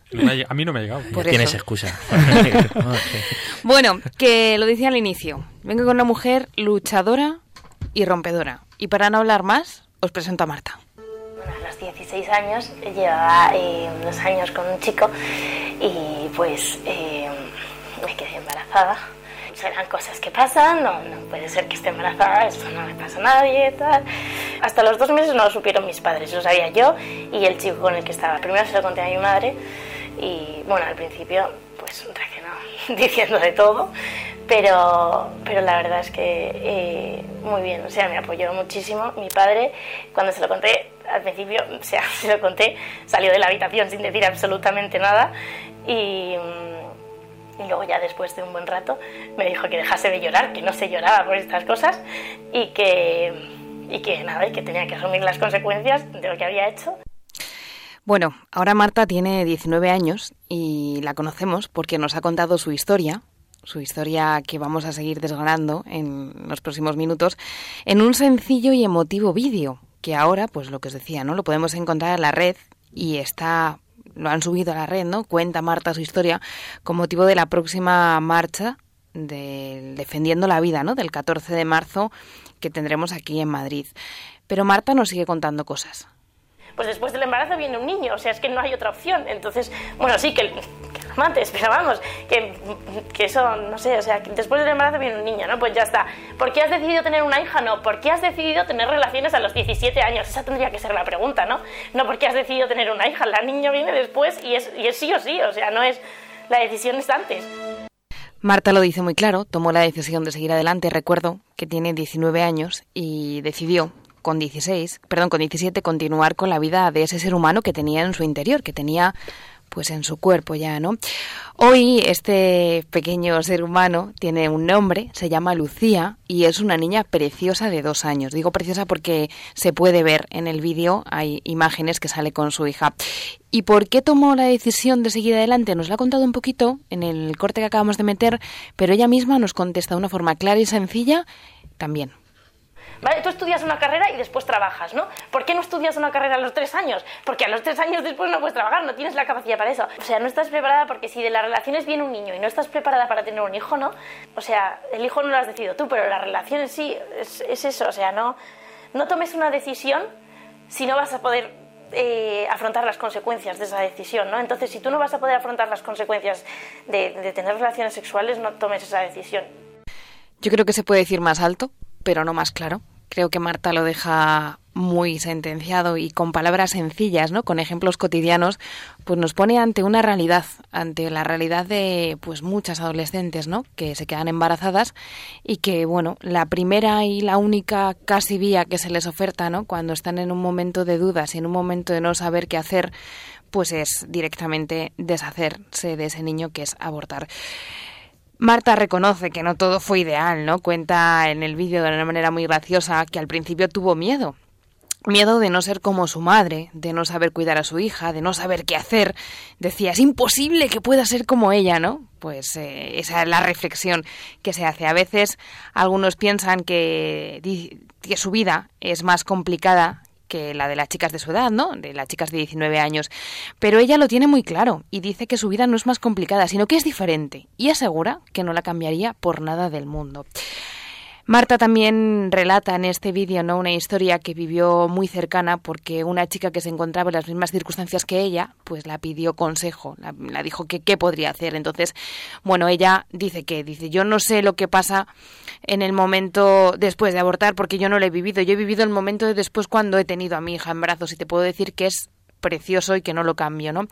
Speaker 5: a mí no me ha llegado.
Speaker 4: Por
Speaker 3: Tienes
Speaker 4: eso.
Speaker 3: excusa.
Speaker 4: Bueno, que lo decía al inicio. Vengo con una mujer luchadora y rompedora. Y para no hablar más, os presento a Marta.
Speaker 9: Bueno, a los 16 años llevaba eh, unos años con un chico y pues eh, me quedé embarazada. Serán cosas que pasan, no, no puede ser que esté embarazada, eso no le pasa a nadie, tal. Hasta los dos meses no lo supieron mis padres, lo sabía yo y el chico con el que estaba. Primero se lo conté a mi madre y bueno, al principio pues reaccionó diciendo de todo, pero, pero la verdad es que eh, muy bien, o sea, me apoyó muchísimo. Mi padre, cuando se lo conté, al principio, o sea, se lo conté, salió de la habitación sin decir absolutamente nada y, y luego ya después de un buen rato me dijo que dejase de llorar, que no se lloraba por estas cosas y que, y que nada, y que tenía que asumir las consecuencias de lo que había hecho.
Speaker 4: Bueno, ahora Marta tiene 19 años y la conocemos porque nos ha contado su historia, su historia que vamos a seguir desgranando en los próximos minutos, en un sencillo y emotivo vídeo que ahora, pues lo que os decía, ¿no? Lo podemos encontrar en la red y está lo han subido a la red, ¿no? Cuenta Marta su historia con motivo de la próxima marcha del Defendiendo la Vida, ¿no? Del 14 de marzo que tendremos aquí en Madrid. Pero Marta nos sigue contando cosas.
Speaker 9: Pues después del embarazo viene un niño, o sea, es que no hay otra opción. Entonces, bueno, sí, que, que lo mates, pero vamos, que, que eso, no sé, o sea, que después del embarazo viene un niño, ¿no? Pues ya está. ¿Por qué has decidido tener una hija? No, ¿por qué has decidido tener relaciones a los 17 años? Esa tendría que ser la pregunta, ¿no? No, ¿por qué has decidido tener una hija? La niña viene después y es, y es sí o sí, o sea, no es, la decisión es antes.
Speaker 4: Marta lo dice muy claro, tomó la decisión de seguir adelante. Recuerdo que tiene 19 años y decidió con 16, perdón, con 17 continuar con la vida de ese ser humano que tenía en su interior, que tenía pues en su cuerpo ya, ¿no? Hoy este pequeño ser humano tiene un nombre, se llama Lucía y es una niña preciosa de dos años. Digo preciosa porque se puede ver en el vídeo, hay imágenes que sale con su hija. ¿Y por qué tomó la decisión de seguir adelante? Nos lo ha contado un poquito en el corte que acabamos de meter, pero ella misma nos contesta de una forma clara y sencilla también.
Speaker 9: ¿Vale? Tú estudias una carrera y después trabajas, ¿no? ¿Por qué no estudias una carrera a los tres años? Porque a los tres años después no puedes trabajar, no tienes la capacidad para eso. O sea, no estás preparada porque si de las relaciones viene un niño y no estás preparada para tener un hijo, ¿no? O sea, el hijo no lo has decidido tú, pero la relación en sí es, es eso. O sea, no, no tomes una decisión si no vas a poder eh, afrontar las consecuencias de esa decisión, ¿no? Entonces, si tú no vas a poder afrontar las consecuencias de tener relaciones sexuales, no tomes esa decisión.
Speaker 4: Yo creo que se puede decir más alto, pero no más claro. Creo que Marta lo deja muy sentenciado y con palabras sencillas, ¿no? Con ejemplos cotidianos, pues nos pone ante una realidad, ante la realidad de pues muchas adolescentes, ¿no? Que se quedan embarazadas y que bueno, la primera y la única casi vía que se les oferta, ¿no? Cuando están en un momento de dudas y en un momento de no saber qué hacer, pues es directamente deshacerse de ese niño que es abortar. Marta reconoce que no todo fue ideal, ¿no? Cuenta en el vídeo de una manera muy graciosa que al principio tuvo miedo. Miedo de no ser como su madre, de no saber cuidar a su hija, de no saber qué hacer. Decía, es imposible que pueda ser como ella, ¿no? Pues eh, esa es la reflexión que se hace. A veces algunos piensan que, que su vida es más complicada que la de las chicas de su edad, ¿no? De las chicas de 19 años. Pero ella lo tiene muy claro y dice que su vida no es más complicada, sino que es diferente y asegura que no la cambiaría por nada del mundo. Marta también relata en este vídeo ¿no? una historia que vivió muy cercana porque una chica que se encontraba en las mismas circunstancias que ella, pues la pidió consejo, la, dijo que qué podría hacer. Entonces, bueno, ella dice que, dice, yo no sé lo que pasa en el momento después de abortar porque yo no lo he vivido. Yo he vivido el momento de después cuando he tenido a mi hija en brazos y te puedo decir que es precioso y que no lo cambio, ¿no?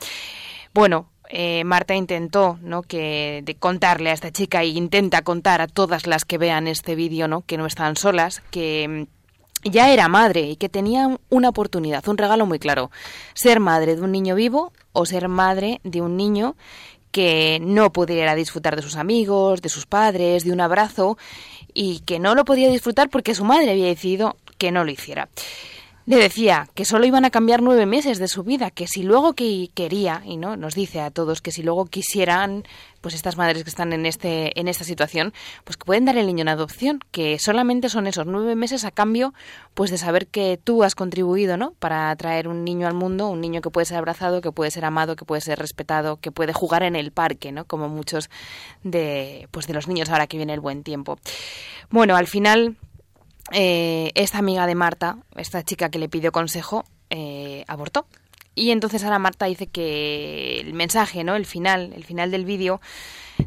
Speaker 4: Bueno, eh, Marta intentó ¿no? que de contarle a esta chica y intenta contar a todas las que vean este vídeo ¿no? que no están solas que mm, ya era madre y que tenía una oportunidad, un regalo muy claro, ser madre de un niño vivo o ser madre de un niño que no pudiera disfrutar de sus amigos, de sus padres, de un abrazo y que no lo podía disfrutar porque su madre había decidido que no lo hiciera le decía que solo iban a cambiar nueve meses de su vida, que si luego que quería, y no nos dice a todos que si luego quisieran, pues estas madres que están en este, en esta situación, pues que pueden dar el niño en adopción, que solamente son esos nueve meses a cambio, pues de saber que tú has contribuido, ¿no? Para traer un niño al mundo, un niño que puede ser abrazado, que puede ser amado, que puede ser respetado, que puede jugar en el parque, ¿no? Como muchos de, pues de los niños ahora que viene el buen tiempo. Bueno, al final eh, esta amiga de Marta, esta chica que le pidió consejo, eh, abortó. Y entonces ahora Marta dice que el mensaje, ¿no? El final, el final del vídeo,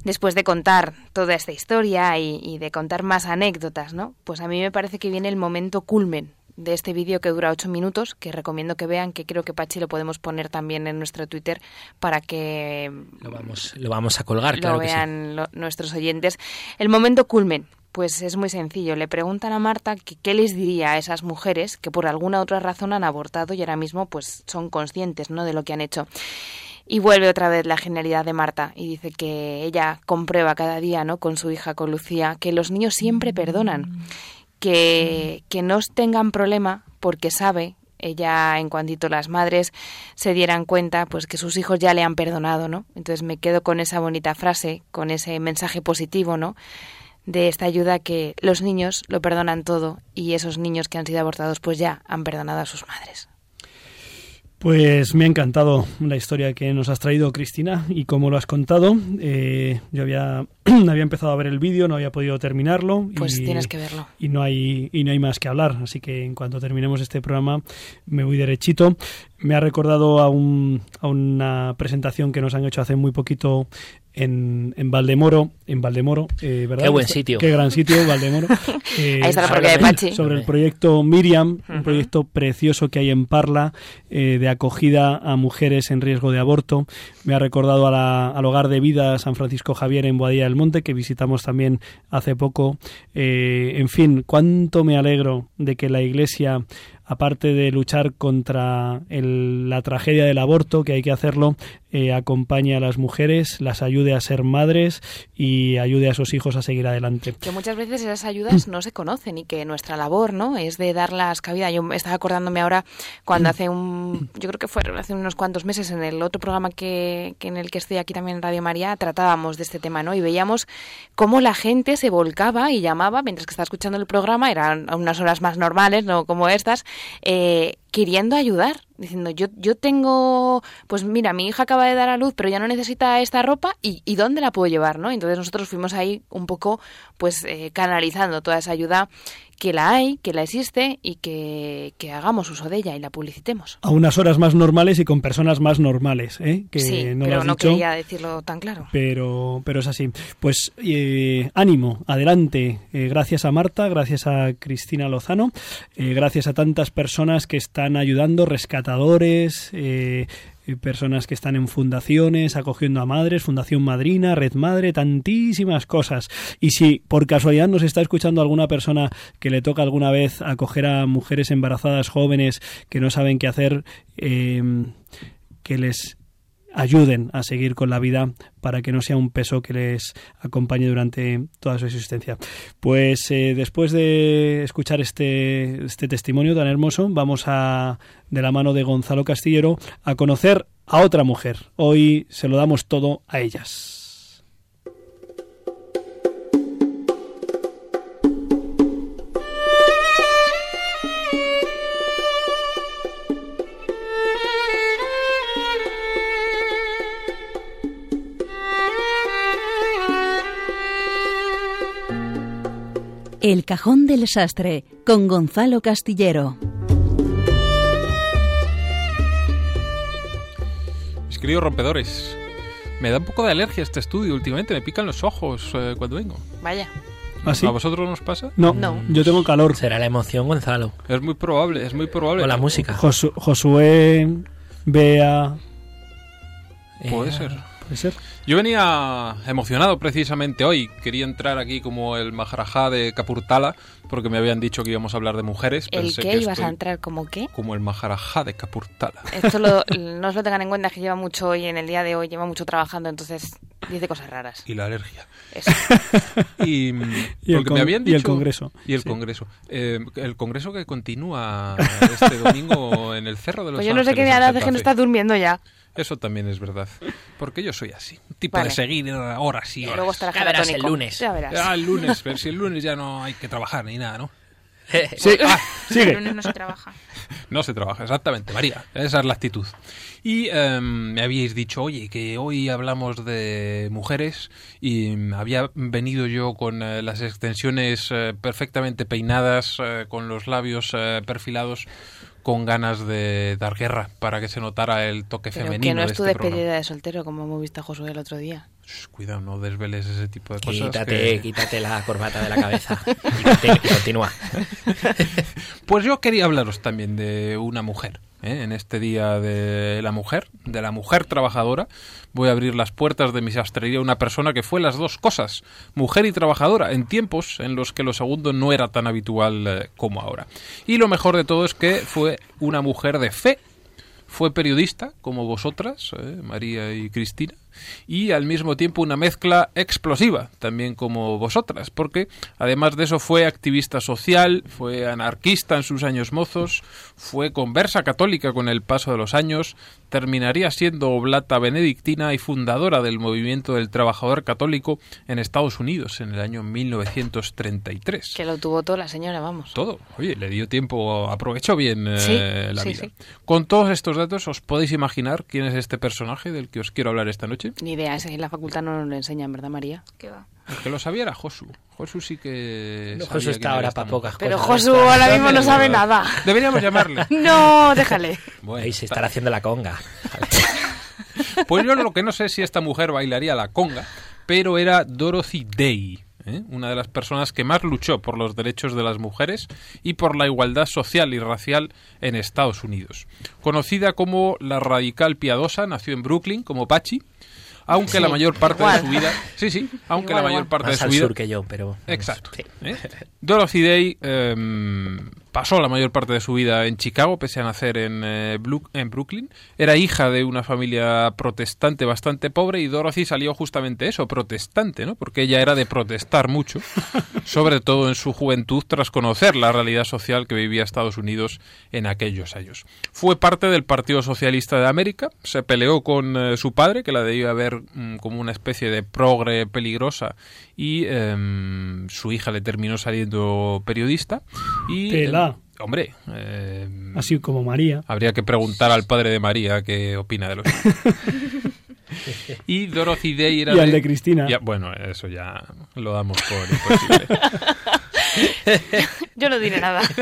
Speaker 4: después de contar toda esta historia y, de contar más anécdotas, ¿no? Pues a mí me parece que viene el momento culmen de este vídeo que dura ocho minutos, que recomiendo que vean, que creo que Pachi lo podemos poner también en nuestro Twitter para que
Speaker 3: lo vamos, lo vamos a colgar,
Speaker 4: lo vean nuestros oyentes. El momento culmen, pues es muy sencillo. Le preguntan a Marta qué les diría a esas mujeres que por alguna otra razón han abortado y ahora mismo pues son conscientes ¿no? de lo que han hecho. Y vuelve otra vez la genialidad de Marta y dice que ella comprueba cada día ¿no? con su hija, con Lucía, que los niños siempre perdonan, que, que no tengan problema porque sabe ella en cuantito las madres se dieran cuenta pues que sus hijos ya le han perdonado, ¿no? Entonces me quedo con esa bonita frase, con ese mensaje positivo, ¿no? De esta ayuda que los niños lo perdonan todo y esos niños que han sido abortados pues ya han perdonado a sus madres.
Speaker 1: Pues me ha encantado la historia que nos has traído, Cristina, y cómo lo has contado. Eh, yo había, había empezado a ver el vídeo, no había podido terminarlo.
Speaker 4: Pues tienes que verlo.
Speaker 1: Y no, hay, y no hay más que hablar, así que en cuanto terminemos este programa me voy derechito. Me ha recordado a, un, a una presentación que nos han hecho hace muy poquito en, en Valdemoro, en Valdemoro, eh, ¿verdad?
Speaker 3: Qué buen sitio.
Speaker 1: Qué gran sitio, Valdemoro.
Speaker 4: Eh, Ahí está la de Pachi.
Speaker 1: Sobre el proyecto Miriam, un proyecto precioso que hay en Parla eh, de acogida a mujeres en riesgo de aborto. Me ha recordado a la, al hogar de vida San Francisco Javier en Boadilla del Monte, que visitamos también hace poco. en fin, cuánto me alegro de que la Iglesia aparte de luchar contra la tragedia del aborto, que hay que hacerlo, eh, acompañe a las mujeres, las ayude a ser madres y ayude a sus hijos a seguir adelante.
Speaker 4: Que muchas veces esas ayudas no se conocen y que nuestra labor no es de darlas cabida. Yo estaba acordándome ahora cuando hace un, yo creo que fue hace unos cuantos meses en el otro programa que, en el que estoy aquí también en Radio María tratábamos de este tema, ¿no? Y veíamos cómo la gente se volcaba y llamaba mientras que estaba escuchando el programa, eran unas horas más normales, no como estas, eh, queriendo ayudar, diciendo yo, yo tengo, pues mira, mi hija acaba de dar a luz, pero ya no necesita esta ropa y, y dónde la puedo llevar, ¿no? Entonces nosotros fuimos ahí un poco, pues eh, canalizando toda esa ayuda que la hay, que la existe y que, hagamos uso de ella y la publicitemos.
Speaker 1: A unas horas más normales y con personas más normales, ¿eh? Que
Speaker 4: sí,
Speaker 1: no
Speaker 4: pero
Speaker 1: lo
Speaker 4: no quería decirlo tan claro.
Speaker 1: Pero, pero es así. Pues eh, ánimo, adelante. Eh, gracias a Marta, gracias a Cristina Lozano, eh, gracias a tantas personas que están ayudando, rescatadores, personas que están en fundaciones, acogiendo a madres, Fundación Madrina, Red Madre, tantísimas cosas. Y si por casualidad nos está escuchando alguna persona que le toca alguna vez acoger a mujeres embarazadas jóvenes que no saben qué hacer, eh, que les ayuden a seguir con la vida para que no sea un peso que les acompañe durante toda su existencia. Pues eh, después de escuchar este, este testimonio tan hermoso, vamos a, de la mano de Gonzalo Castillero, a conocer a otra mujer. Hoy se lo damos todo a ellas.
Speaker 8: El Cajón del Sastre con Gonzalo Castillero.
Speaker 5: Mis queridos rompedores, me da un poco de alergia este estudio últimamente, me pican los ojos eh, cuando vengo.
Speaker 4: Vaya.
Speaker 1: ¿Ah, sí?
Speaker 5: ¿A vosotros nos pasa?
Speaker 1: No,
Speaker 4: No.
Speaker 1: yo tengo calor.
Speaker 3: Será la emoción, Gonzalo.
Speaker 5: Es muy probable, es muy probable.
Speaker 3: O la música.
Speaker 1: Josu- Josué, Bea...
Speaker 5: Puede
Speaker 3: Eh,
Speaker 5: ser.
Speaker 1: ¿Puede ser?
Speaker 5: Yo venía emocionado precisamente hoy. Quería entrar aquí como el Maharajá de Kapurtala, porque me habían dicho que íbamos a hablar de mujeres.
Speaker 4: ¿El
Speaker 5: Pensé
Speaker 4: qué?
Speaker 5: que
Speaker 4: ¿Ibas a entrar como qué?
Speaker 5: Como el Maharajá de Kapurtala.
Speaker 4: Esto lo- no os lo tengan en cuenta, que lleva mucho hoy, en el día de hoy, lleva mucho trabajando, entonces dice cosas raras.
Speaker 5: Y la alergia.
Speaker 4: Eso.
Speaker 5: Y, mm,
Speaker 1: Y el con-
Speaker 5: me habían
Speaker 1: y el
Speaker 5: dicho-
Speaker 1: Congreso.
Speaker 5: Y el
Speaker 1: Sí.
Speaker 5: Congreso. Eh, el Congreso que continúa este domingo en el Cerro de los
Speaker 4: Pues yo no sé qué me
Speaker 5: en
Speaker 4: hace que no estás durmiendo ya.
Speaker 5: Eso también es verdad. Porque yo soy así. Tipo
Speaker 4: Vale.
Speaker 5: de seguir horas y
Speaker 4: Y
Speaker 5: horas.
Speaker 4: luego estarás
Speaker 3: Ya verás el lunes.
Speaker 4: Ya verás.
Speaker 5: Ah, el lunes. Pero si el lunes ya no hay que trabajar ni nada, ¿no?
Speaker 1: Sí,
Speaker 5: Ah,
Speaker 6: El
Speaker 1: sigue.
Speaker 6: lunes no se trabaja.
Speaker 5: No se trabaja, exactamente, María. Esa es la actitud. Y em, me habíais dicho, oye, que hoy hablamos de mujeres y había venido yo con eh, las extensiones eh, perfectamente peinadas, eh, con los labios perfilados, con ganas de dar guerra para que se notara el toque
Speaker 4: Pero
Speaker 5: femenino
Speaker 4: que no
Speaker 5: de
Speaker 4: es tu
Speaker 5: este programa.
Speaker 4: despedida de soltero, como hemos visto a Josué el otro día.
Speaker 5: Shh, cuidado, no desveles ese tipo de cosas.
Speaker 3: Quítate,
Speaker 5: que-
Speaker 3: quítate la corbata de la cabeza. Y continúa.
Speaker 5: Pues yo quería hablaros también de una mujer. ¿Eh? En este día de la mujer, de la mujer trabajadora, voy a abrir las puertas de mi sastrería a una persona que fue las dos cosas, mujer y trabajadora, en tiempos en los que lo segundo no era tan habitual eh, como ahora. Y lo mejor de todo es que fue una mujer de fe. Fue periodista, como vosotras, eh, María y Cristina, y al mismo tiempo una mezcla explosiva, también como vosotras, porque además de eso fue activista social, fue anarquista en sus años mozos, fue conversa católica con el paso de los años, terminaría siendo oblata benedictina y fundadora del movimiento del trabajador católico en Estados Unidos en el año 1933
Speaker 4: Que lo tuvo toda la señora, vamos.
Speaker 5: todo. Oye, le dio tiempo, aprovechó bien eh,
Speaker 4: Sí,
Speaker 5: la
Speaker 4: sí,
Speaker 5: vida.
Speaker 4: sí.
Speaker 5: Con todos estos datos, ¿os podéis imaginar quién es este personaje del que os quiero hablar esta noche?
Speaker 4: Ni idea, en la facultad no nos lo enseñan, ¿verdad, María?
Speaker 6: ¿Qué va?
Speaker 5: El que lo sabía era Josu. Josu sí que.
Speaker 3: No, Josu está ahora para pocas
Speaker 4: Pero
Speaker 3: cosas.
Speaker 4: Josu ahora mismo no sabe nada.
Speaker 5: Deberíamos llamarle.
Speaker 4: No, déjale.
Speaker 5: Bueno,
Speaker 3: Ahí se estará haciendo la conga.
Speaker 5: Pues yo lo que no sé es si esta mujer bailaría la conga, pero era Dorothy Day, ¿eh? una de las personas que más luchó por los derechos de las mujeres y por la igualdad social y racial en Estados Unidos. Conocida como la radical piadosa, nació en Brooklyn como Pachi, aunque
Speaker 4: Sí,
Speaker 5: la mayor parte
Speaker 4: igual.
Speaker 5: de su vida, sí, sí, aunque
Speaker 4: Igual,
Speaker 5: la mayor
Speaker 4: igual.
Speaker 5: parte
Speaker 3: Más
Speaker 5: de
Speaker 3: al
Speaker 5: su vida
Speaker 3: sur que yo, pero...
Speaker 5: Exacto.
Speaker 3: sí.
Speaker 5: ¿eh? Dorothy Day em, pasó la mayor parte de su vida en Chicago, pese a nacer en, eh, en Brooklyn. Era hija de una familia protestante bastante pobre y Dorothy salió justamente eso, protestante, ¿no? Porque ella era de protestar mucho, sobre todo en su juventud, tras conocer la realidad social que vivía Estados Unidos en aquellos años. Fue parte del Partido Socialista de América, se peleó con eh, su padre, que la debía ver mm, como una especie de progre peligrosa, y em, su hija le terminó saliendo periodista. Y. hombre, em,
Speaker 1: Así como María.
Speaker 5: habría que preguntar al padre de María qué opina de los Y Dorothy Day era
Speaker 1: Y al de Cristina.
Speaker 5: Ya, bueno, eso ya lo damos por imposible.
Speaker 4: Yo no diré nada.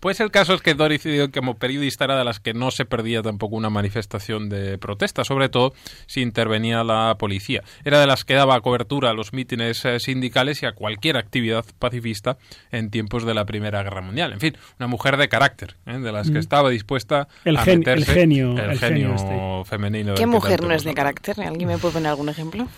Speaker 5: Pues el caso es que Day, como periodista, era de las que no se perdía tampoco una manifestación de protesta, sobre todo si intervenía la policía. Era de las que daba cobertura a los mítines eh, sindicales y a cualquier actividad pacifista en tiempos de la Primera Guerra Mundial. En fin, una mujer de carácter, ¿eh? de las que
Speaker 1: Mm.
Speaker 5: estaba dispuesta
Speaker 1: El
Speaker 5: a
Speaker 1: gen-
Speaker 5: meterse
Speaker 1: el genio-
Speaker 5: el
Speaker 1: el
Speaker 5: genio,
Speaker 1: genio este.
Speaker 5: femenino.
Speaker 4: ¿Qué mujer no es de carácter? ¿Alguien me puede poner algún ejemplo?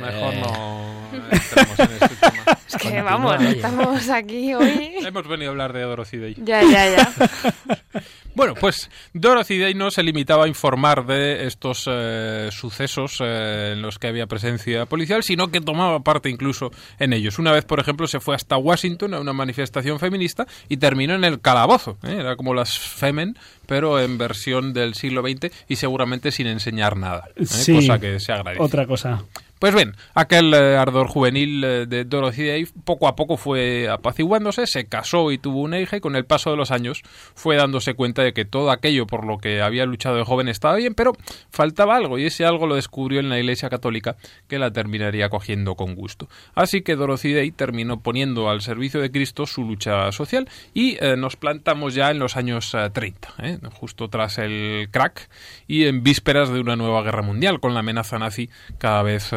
Speaker 5: Mejor
Speaker 3: Eh.
Speaker 5: no entremos en este tema.
Speaker 4: Es que
Speaker 3: Continúa,
Speaker 4: vamos,
Speaker 3: oye.
Speaker 4: estamos aquí hoy.
Speaker 5: Hemos venido a hablar de Dorothy Day.
Speaker 4: Ya, ya, ya.
Speaker 5: Bueno, pues Dorothy Day no se limitaba a informar de estos eh, sucesos eh, en los que había presencia policial, sino que tomaba parte incluso en ellos. Una vez, por ejemplo, se fue hasta Washington a una manifestación feminista y terminó en el calabozo. ¿eh? Era como las Femen, pero en versión del siglo XX y seguramente sin enseñar nada. ¿eh?
Speaker 1: Sí.
Speaker 5: Cosa que se agradece.
Speaker 1: Otra cosa.
Speaker 5: Pues bien, aquel eh, ardor juvenil eh, de Dorothy Day poco a poco fue apaciguándose, se casó y tuvo una hija y con el paso de los años fue dándose cuenta de que todo aquello por lo que había luchado de joven estaba bien, pero faltaba algo y ese algo lo descubrió en la Iglesia Católica que la terminaría cogiendo con gusto. Así que Dorothy Day terminó poniendo al servicio de Cristo su lucha social y eh, nos plantamos ya en los años 30, justo tras el crack y en vísperas de una nueva guerra mundial con la amenaza nazi cada vez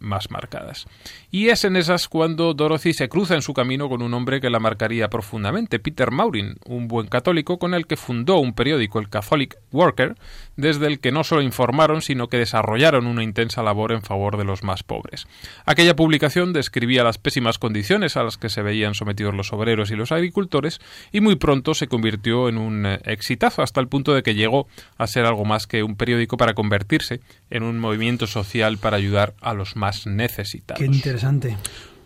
Speaker 5: más marcadas. Y es en esas cuando Dorothy se cruza en su camino con un hombre que la marcaría profundamente, Peter Maurin, un buen católico con el que fundó un periódico, el Catholic Worker, desde el que no solo informaron, sino que desarrollaron una intensa labor en favor de los más pobres. Aquella publicación describía las pésimas condiciones a las que se veían sometidos los obreros y los agricultores, y muy pronto se convirtió en un eh, exitazo, hasta el punto de que llegó a ser algo más que un periódico para convertirse en un movimiento social para ayudar a los más necesitados.
Speaker 1: Qué interesante.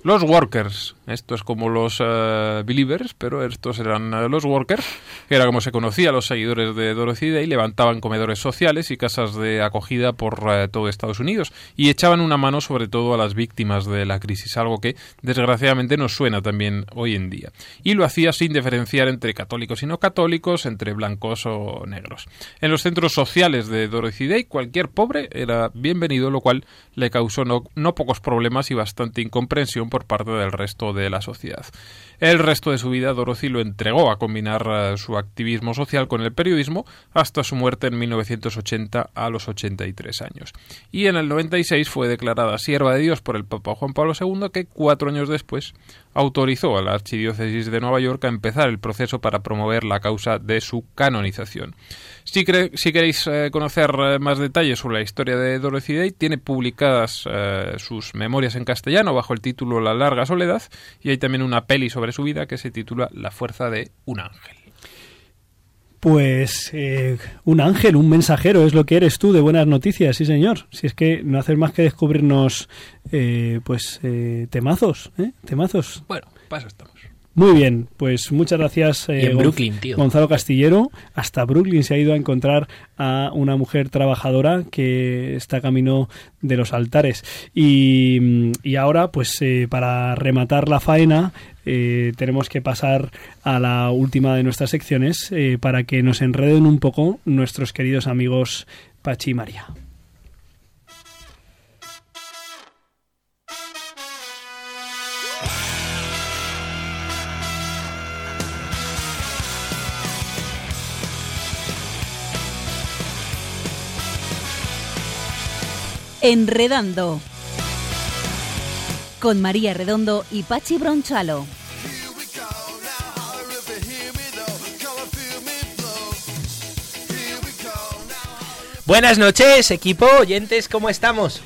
Speaker 5: Los workers, esto es como los eh, believers, pero estos eran eh, los workers, que era como se conocía los seguidores de Dorothy Day, levantaban comedores sociales y casas de acogida por eh, todo Estados Unidos y echaban una mano sobre todo a las víctimas de la crisis, algo que desgraciadamente nos suena también hoy en día. Y lo hacía sin diferenciar entre católicos y no católicos, entre blancos o negros. En los centros sociales de Dorothy Day, cualquier pobre era bienvenido, lo cual le causó no, no pocos problemas y bastante incomprensión por parte del resto de la sociedad. El resto de su vida Dorothy lo entregó a combinar eh, su activismo social con el periodismo hasta su muerte en 1980 a los 83 años. Y en el 96 fue declarada sierva de Dios por el Papa Juan Pablo II que cuatro años después autorizó a la Archidiócesis de Nueva York a empezar el proceso para promover la causa de su canonización. Si, queréis eh, conocer eh, más detalles sobre la historia de Dorothy Day, tiene publicadas eh, sus memorias en castellano bajo el título La larga soledad y hay también una peli sobre su vida que se titula La fuerza de un ángel.
Speaker 1: Pues un ángel, un mensajero, es lo que eres tú de buenas noticias, sí señor. Si es que no haces más que descubrirnos, pues, temazos, temazos.
Speaker 5: Bueno, paso estamos.
Speaker 1: Muy bien, pues muchas gracias
Speaker 3: eh, Brooklyn, tío.
Speaker 1: Gonzalo Castillero. Hasta Brooklyn se ha ido a encontrar a una mujer trabajadora que está camino de los altares. Y, ahora, pues eh, para rematar la faena, eh, tenemos que pasar a la última de nuestras secciones para que nos enreden un poco nuestros queridos amigos Pachi y María.
Speaker 8: Enredando. Con María Redondo y Pachi Bronchalo.
Speaker 3: Buenas noches, equipo, oyentes, ¿cómo estamos?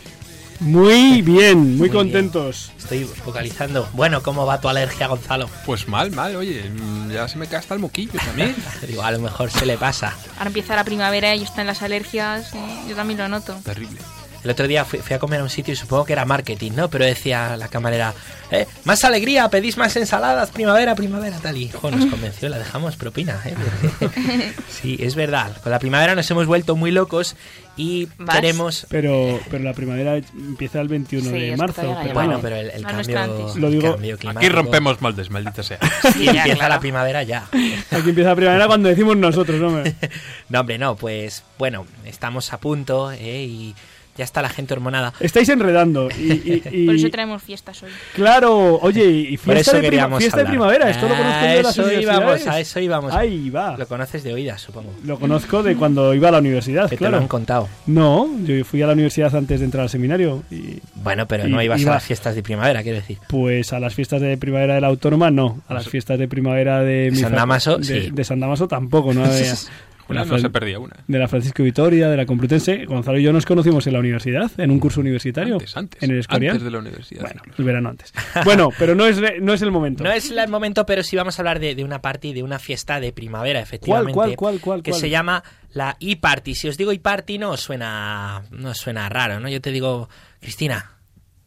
Speaker 1: Muy bien, muy, contentos.
Speaker 3: Estoy focalizando. Bueno, ¿cómo va tu alergia, Gonzalo?
Speaker 5: Pues mal, mal, oye, ya se me cae hasta el moquillo también.
Speaker 3: Digo, a lo mejor se le pasa.
Speaker 6: Ahora empieza la primavera y están las alergias, yo también lo noto.
Speaker 5: Terrible.
Speaker 3: El otro día fui, a comer a un sitio y supongo que era marketing, ¿no? Pero decía la camarera, ¿eh? Más alegría, pedís más ensaladas, primavera, primavera, tal. Y nos convenció, la dejamos propina, ¿eh? sí, es verdad. Con la primavera nos hemos vuelto muy locos y queremos...
Speaker 1: Pero, pero la primavera empieza el 21 de marzo.
Speaker 3: bueno, pero el, cambio,
Speaker 1: lo digo,
Speaker 5: Aquí rompemos moldes, maldita sea.
Speaker 3: Sí, empieza la primavera ya.
Speaker 1: Aquí empieza la primavera cuando decimos nosotros, hombre.
Speaker 3: no, hombre, no, pues bueno, estamos a punto ¿eh? y ya está la gente hormonada.
Speaker 1: Estáis enredando. Y,
Speaker 6: Por eso traemos fiestas hoy.
Speaker 1: Claro, oye, y fiesta, de, fiesta de, primavera, esto lo conozco de las
Speaker 3: íbamos, A eso íbamos.
Speaker 1: Ahí va.
Speaker 3: Lo conoces de oídas, supongo.
Speaker 1: Lo conozco de cuando iba a la universidad,
Speaker 3: que
Speaker 1: claro.
Speaker 3: te lo han contado.
Speaker 1: No, yo fui a la universidad antes de entrar al seminario. Y,
Speaker 3: bueno, pero no ibas a las fiestas de primavera, quiero decir.
Speaker 1: Pues a las fiestas de primavera de la Autónoma, no. A las fiestas de primavera de...
Speaker 3: San Damaso,
Speaker 1: de,
Speaker 3: sí.
Speaker 1: de San Damaso tampoco, no había...
Speaker 5: Una no se perdía una.
Speaker 1: De la Francisco Vitoria, de la Complutense. Gonzalo y yo nos conocimos en la universidad, en un curso universitario.
Speaker 5: Antes, antes.
Speaker 1: En el Escorial.
Speaker 5: Antes de la universidad.
Speaker 1: Bueno, el verano antes. bueno, pero no es, no es el momento.
Speaker 3: No es el momento, pero sí vamos a hablar de, una party, de una fiesta de primavera, efectivamente.
Speaker 1: ¿Cuál, cuál, cuál, cuál?
Speaker 3: Que se llama la e-party. Si os digo e-party no suena, no suena raro, ¿no? Yo te digo, Cristina,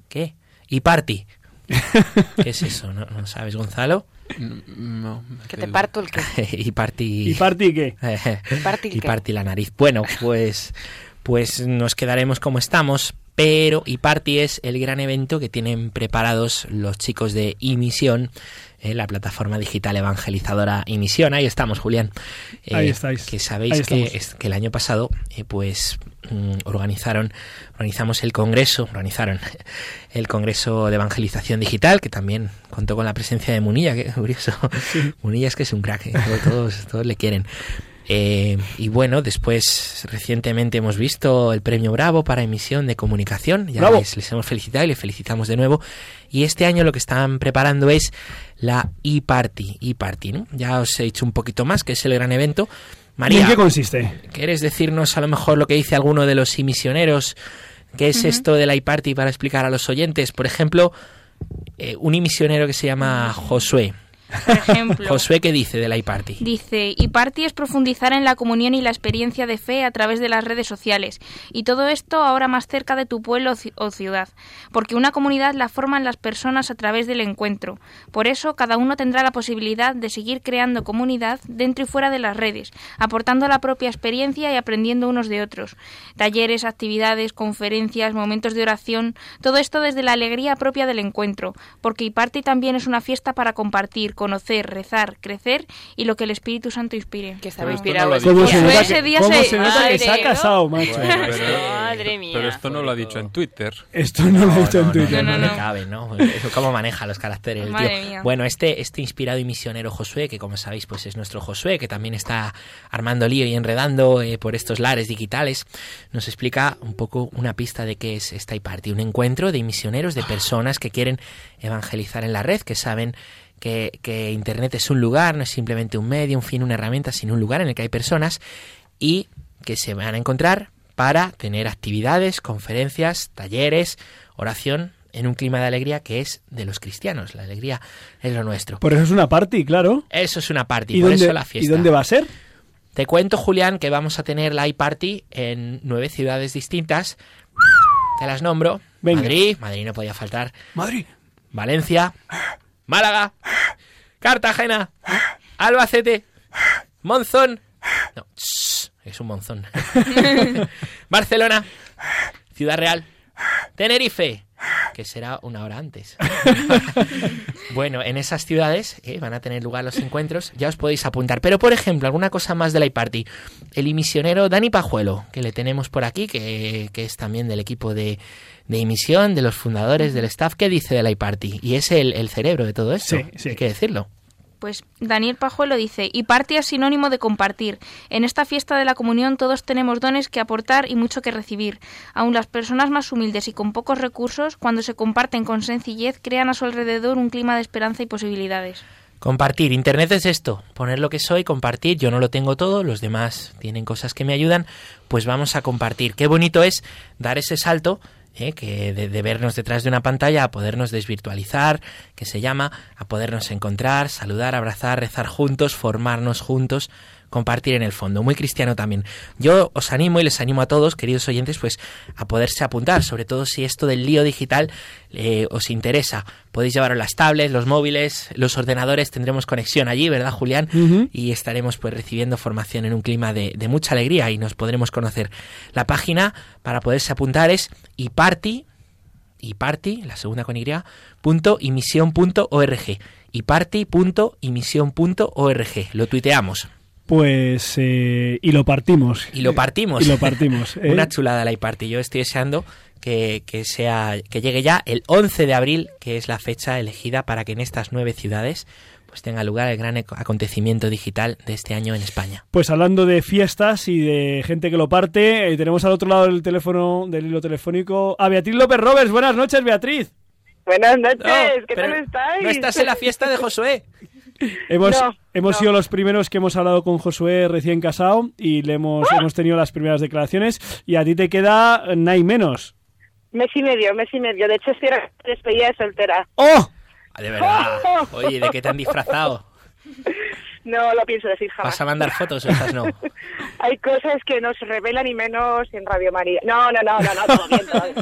Speaker 3: ¿qué? E-party. ¿Qué es eso? ¿No, ¿No sabes, Gonzalo?
Speaker 5: No.
Speaker 4: Que te parto el que.
Speaker 3: y partí.
Speaker 1: ¿Y partí qué?
Speaker 4: y partí,
Speaker 3: y partí la nariz. Bueno, pues, pues nos quedaremos como estamos. Pero e-party es el gran evento que tienen preparados los chicos de Imisión, eh, la plataforma digital evangelizadora Imisión. Ahí estamos, Julián. Eh,
Speaker 1: Ahí estáis.
Speaker 3: Que sabéis que,
Speaker 1: estamos.
Speaker 3: es- que el año pasado, eh, pues mm, organizaron, organizamos el congreso, organizaron el congreso de evangelización digital, que también contó con la presencia de Munilla, que curioso. Munilla es que es un crack, todos, todos le quieren. Eh, y bueno, después recientemente hemos visto el premio Bravo para emisión de comunicación. Ya
Speaker 1: ¡Bravo!
Speaker 3: les, les hemos felicitado y les felicitamos de nuevo. Y este año lo que están preparando es la e-party. e-party, ¿no? Ya os he dicho un poquito más, que es el gran evento.
Speaker 1: ¿Y
Speaker 3: María,
Speaker 1: en qué consiste?
Speaker 3: ¿quieres decirnos a lo mejor lo que dice alguno de los emisioneros? ¿Qué es esto de la e-party para explicar a los oyentes? Por ejemplo, eh, un emisionero que se llama Josué.
Speaker 6: Por ejemplo,
Speaker 3: Josué, ¿qué dice de la e-party?
Speaker 6: dice, y party es profundizar en la comunión y la experiencia de fe a través de las redes sociales. Y todo esto ahora más cerca de tu pueblo o ci- o ciudad. Porque una comunidad la forman las personas a través del encuentro. Por eso, cada uno tendrá la posibilidad de seguir creando comunidad dentro y fuera de las redes, aportando la propia experiencia y aprendiendo unos de otros. Talleres, actividades, conferencias, momentos de oración, todo esto desde la alegría propia del encuentro. Porque y party también es una fiesta para compartir, conocer, rezar, crecer y lo que el Espíritu Santo inspire.
Speaker 4: Que estaba inspirado.
Speaker 5: no ha.
Speaker 1: ¿Cómo se nota
Speaker 6: ese
Speaker 1: que,
Speaker 6: día
Speaker 1: cómo
Speaker 6: se-
Speaker 1: se nota que se ha casado, macho?
Speaker 5: Bueno, pero,
Speaker 4: Madre mía.
Speaker 5: pero esto no lo ha dicho en Twitter.
Speaker 1: Esto no lo he dicho en Twitter.
Speaker 6: no,
Speaker 3: no,
Speaker 6: no.
Speaker 3: le cabe, ¿no? Eso cómo maneja los caracteres el
Speaker 6: Madre
Speaker 3: tío.
Speaker 6: mía.
Speaker 3: Bueno, este, este inspirado y misionero Josué, que como sabéis, pues es nuestro Josué, que también está armando lío y enredando eh, por estos lares digitales, nos explica un poco una pista de qué es esta party un encuentro de misioneros, de personas que quieren evangelizar en la red, que saben que, que Internet es un lugar, no es simplemente un medio, un fin, una herramienta, sino un lugar en el que hay personas y que se van a encontrar para tener actividades, conferencias, talleres, oración en un clima de alegría que es de los cristianos. La alegría es lo nuestro.
Speaker 1: Por eso es una party, claro.
Speaker 3: Eso es una party,
Speaker 1: ¿Y
Speaker 3: por
Speaker 1: dónde,
Speaker 3: eso la fiesta.
Speaker 1: ¿Y dónde va a ser?
Speaker 3: Te cuento, Julián, que vamos a tener la iParty en nueve ciudades distintas. Te las nombro.
Speaker 1: Venga.
Speaker 3: Madrid, Madrid no podía faltar.
Speaker 1: Madrid.
Speaker 3: Valencia, Málaga, Cartagena, Albacete, Monzón. No, es un monzón. Barcelona, Ciudad Real, Tenerife, que será una hora antes. bueno, en esas ciudades eh, van a tener lugar los encuentros, ya os podéis apuntar. Pero, por ejemplo, alguna cosa más de la iParty. El emisionero Dani Pajuelo, que le tenemos por aquí, que, que es también del equipo de, de emisión, de los fundadores, del staff, ¿qué dice de la iParty? Y es el, el cerebro de todo esto,
Speaker 1: Sí, sí.
Speaker 3: hay que decirlo.
Speaker 6: Pues Daniel Pajuelo dice, y party es sinónimo de compartir. En esta fiesta de la comunión todos tenemos dones que aportar y mucho que recibir. Aun las personas más humildes y con pocos recursos, cuando se comparten con sencillez, crean a su alrededor un clima de esperanza y posibilidades.
Speaker 3: Compartir. Internet es esto. Poner lo que soy, compartir. Yo no lo tengo todo, los demás tienen cosas que me ayudan. Pues vamos a compartir. Qué bonito es dar ese salto. ¿Eh? que de, de vernos detrás de una pantalla a podernos desvirtualizar, que se llama, a podernos encontrar, saludar, abrazar, rezar juntos, formarnos juntos, compartir en el fondo. Muy cristiano también. Yo os animo y les animo a todos, queridos oyentes, pues a poderse apuntar, sobre todo si esto del lío digital eh, os interesa. Podéis llevaros las tablets, los móviles, los ordenadores, tendremos conexión allí, ¿verdad, Julián? Y estaremos pues recibiendo formación en un clima de, de mucha alegría y nos podremos conocer. La página para poderse apuntar es iparty, iparty, la segunda con y, punto imisión.org iparty.imisión.org. Lo tuiteamos
Speaker 1: Pues, eh, y lo partimos.
Speaker 3: y lo partimos.
Speaker 1: Y lo partimos. ¿eh?
Speaker 3: Una chulada la iParty. Yo estoy deseando que, que sea que llegue ya el 11 de abril, que es la fecha elegida para que en estas nueve ciudades pues tenga lugar el gran acontecimiento digital de este año en España.
Speaker 1: Pues hablando de fiestas y de gente que lo parte, eh, tenemos al otro lado del teléfono, del hilo telefónico, a Beatriz López Roberts. Buenas noches, Beatriz.
Speaker 10: Buenas noches,
Speaker 3: No,
Speaker 10: ¿qué tal estáis?
Speaker 3: No estás en la fiesta de Josué.
Speaker 1: Hemos,
Speaker 10: No,
Speaker 1: hemos
Speaker 10: no.
Speaker 1: sido los primeros que hemos hablado con Josué recién casado y le hemos, hemos tenido las primeras declaraciones y a ti te queda nada y menos.
Speaker 10: Mes y medio, mes y medio. De hecho, estoy despedida de soltera.
Speaker 1: ¡Oh!
Speaker 3: Ah, De verdad. Oye, ¿de qué te han disfrazado?
Speaker 10: No lo pienso decir jamás.
Speaker 3: ¿Vas a mandar fotos o estas no?
Speaker 10: Hay cosas que no se revelan y menos en Radio María. No, no, no, no, no, todo bien, todo bien.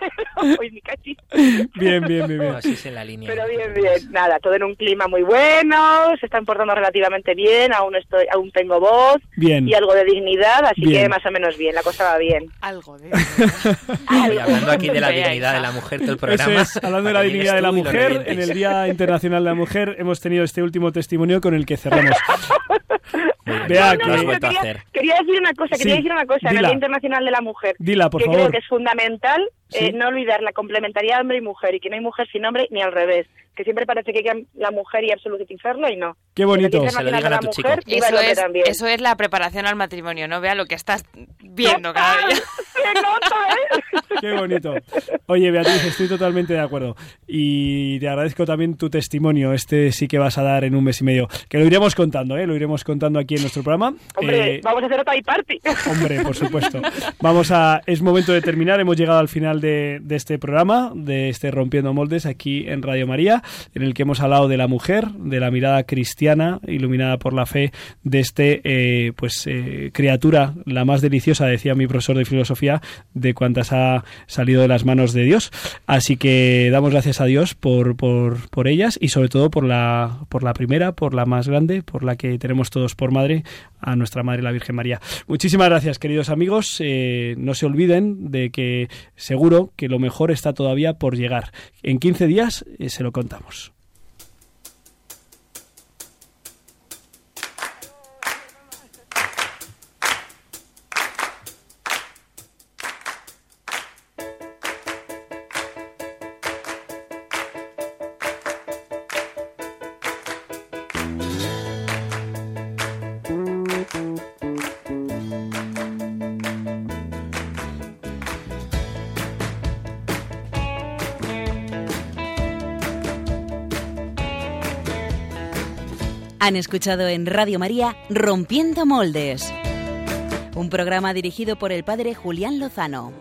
Speaker 10: Uy, mi cachis.
Speaker 1: Bien, bien, bien. bien.
Speaker 3: así es en la línea.
Speaker 10: Pero bien, bien. Nada, todo en un clima muy bueno, se están portando relativamente bien, aún estoy, aún tengo voz
Speaker 1: Bien.
Speaker 10: y algo de dignidad, así
Speaker 1: Bien.
Speaker 10: que más o menos bien, la cosa va bien.
Speaker 4: Algo de...
Speaker 3: Y hablando aquí de la
Speaker 4: Vea,
Speaker 3: dignidad de la mujer todo el
Speaker 1: Eso
Speaker 3: programa.
Speaker 1: es, hablando de la dignidad de la mujer, en el Día Internacional de la Mujer hemos tenido este último testimonio con el que cerramos. Vea
Speaker 3: has vuelto a
Speaker 10: quería,
Speaker 3: hacer.
Speaker 10: quería decir una cosa, quería
Speaker 1: Sí,
Speaker 10: decir una cosa en el. Día Internacional de la Mujer.
Speaker 1: Dila, por
Speaker 10: que
Speaker 1: favor.
Speaker 10: creo que es fundamental
Speaker 1: Sí.
Speaker 10: eh, no olvidar la complementariedad hombre y mujer y que no hay mujer sin hombre ni al revés. Que siempre parece que hay que la mujer y absolutizarlo y no.
Speaker 1: Qué bonito.
Speaker 3: Se lo digan a
Speaker 10: la
Speaker 3: tu chico.
Speaker 4: Eso es, eso es la preparación al matrimonio, ¿no? Vea lo que estás viendo cada día.
Speaker 1: Qué bonito. Oye, Beatriz, estoy totalmente de acuerdo. Y te agradezco también tu testimonio. Este sí que vas a dar en un mes y medio. Que lo iremos contando, ¿eh? Lo iremos contando aquí en nuestro programa.
Speaker 10: Hombre,
Speaker 1: Eh,
Speaker 10: vamos a hacer otra party.
Speaker 1: Hombre, por supuesto. Vamos a. Es momento de terminar. Hemos llegado al final de, de este programa, de este Rompiendo Moldes, aquí en Radio María, en el que hemos hablado de la mujer, de la mirada cristiana, iluminada por la fe, de este, eh, pues, eh, criatura, la más deliciosa, decía mi profesor de filosofía, de cuantas ha salido de las manos de Dios. Así que damos gracias a Dios por, por, por ellas y sobre todo por la, por la primera, por la más grande, por la que tenemos todos por madre, a nuestra Madre la Virgen María. Muchísimas gracias, queridos amigos. Eh, no se olviden de que seguro que lo mejor está todavía por llegar. En 15 días eh, se lo contamos.
Speaker 8: Han escuchado en Radio María Rompiendo Moldes, un programa dirigido por el padre Julián Lozano.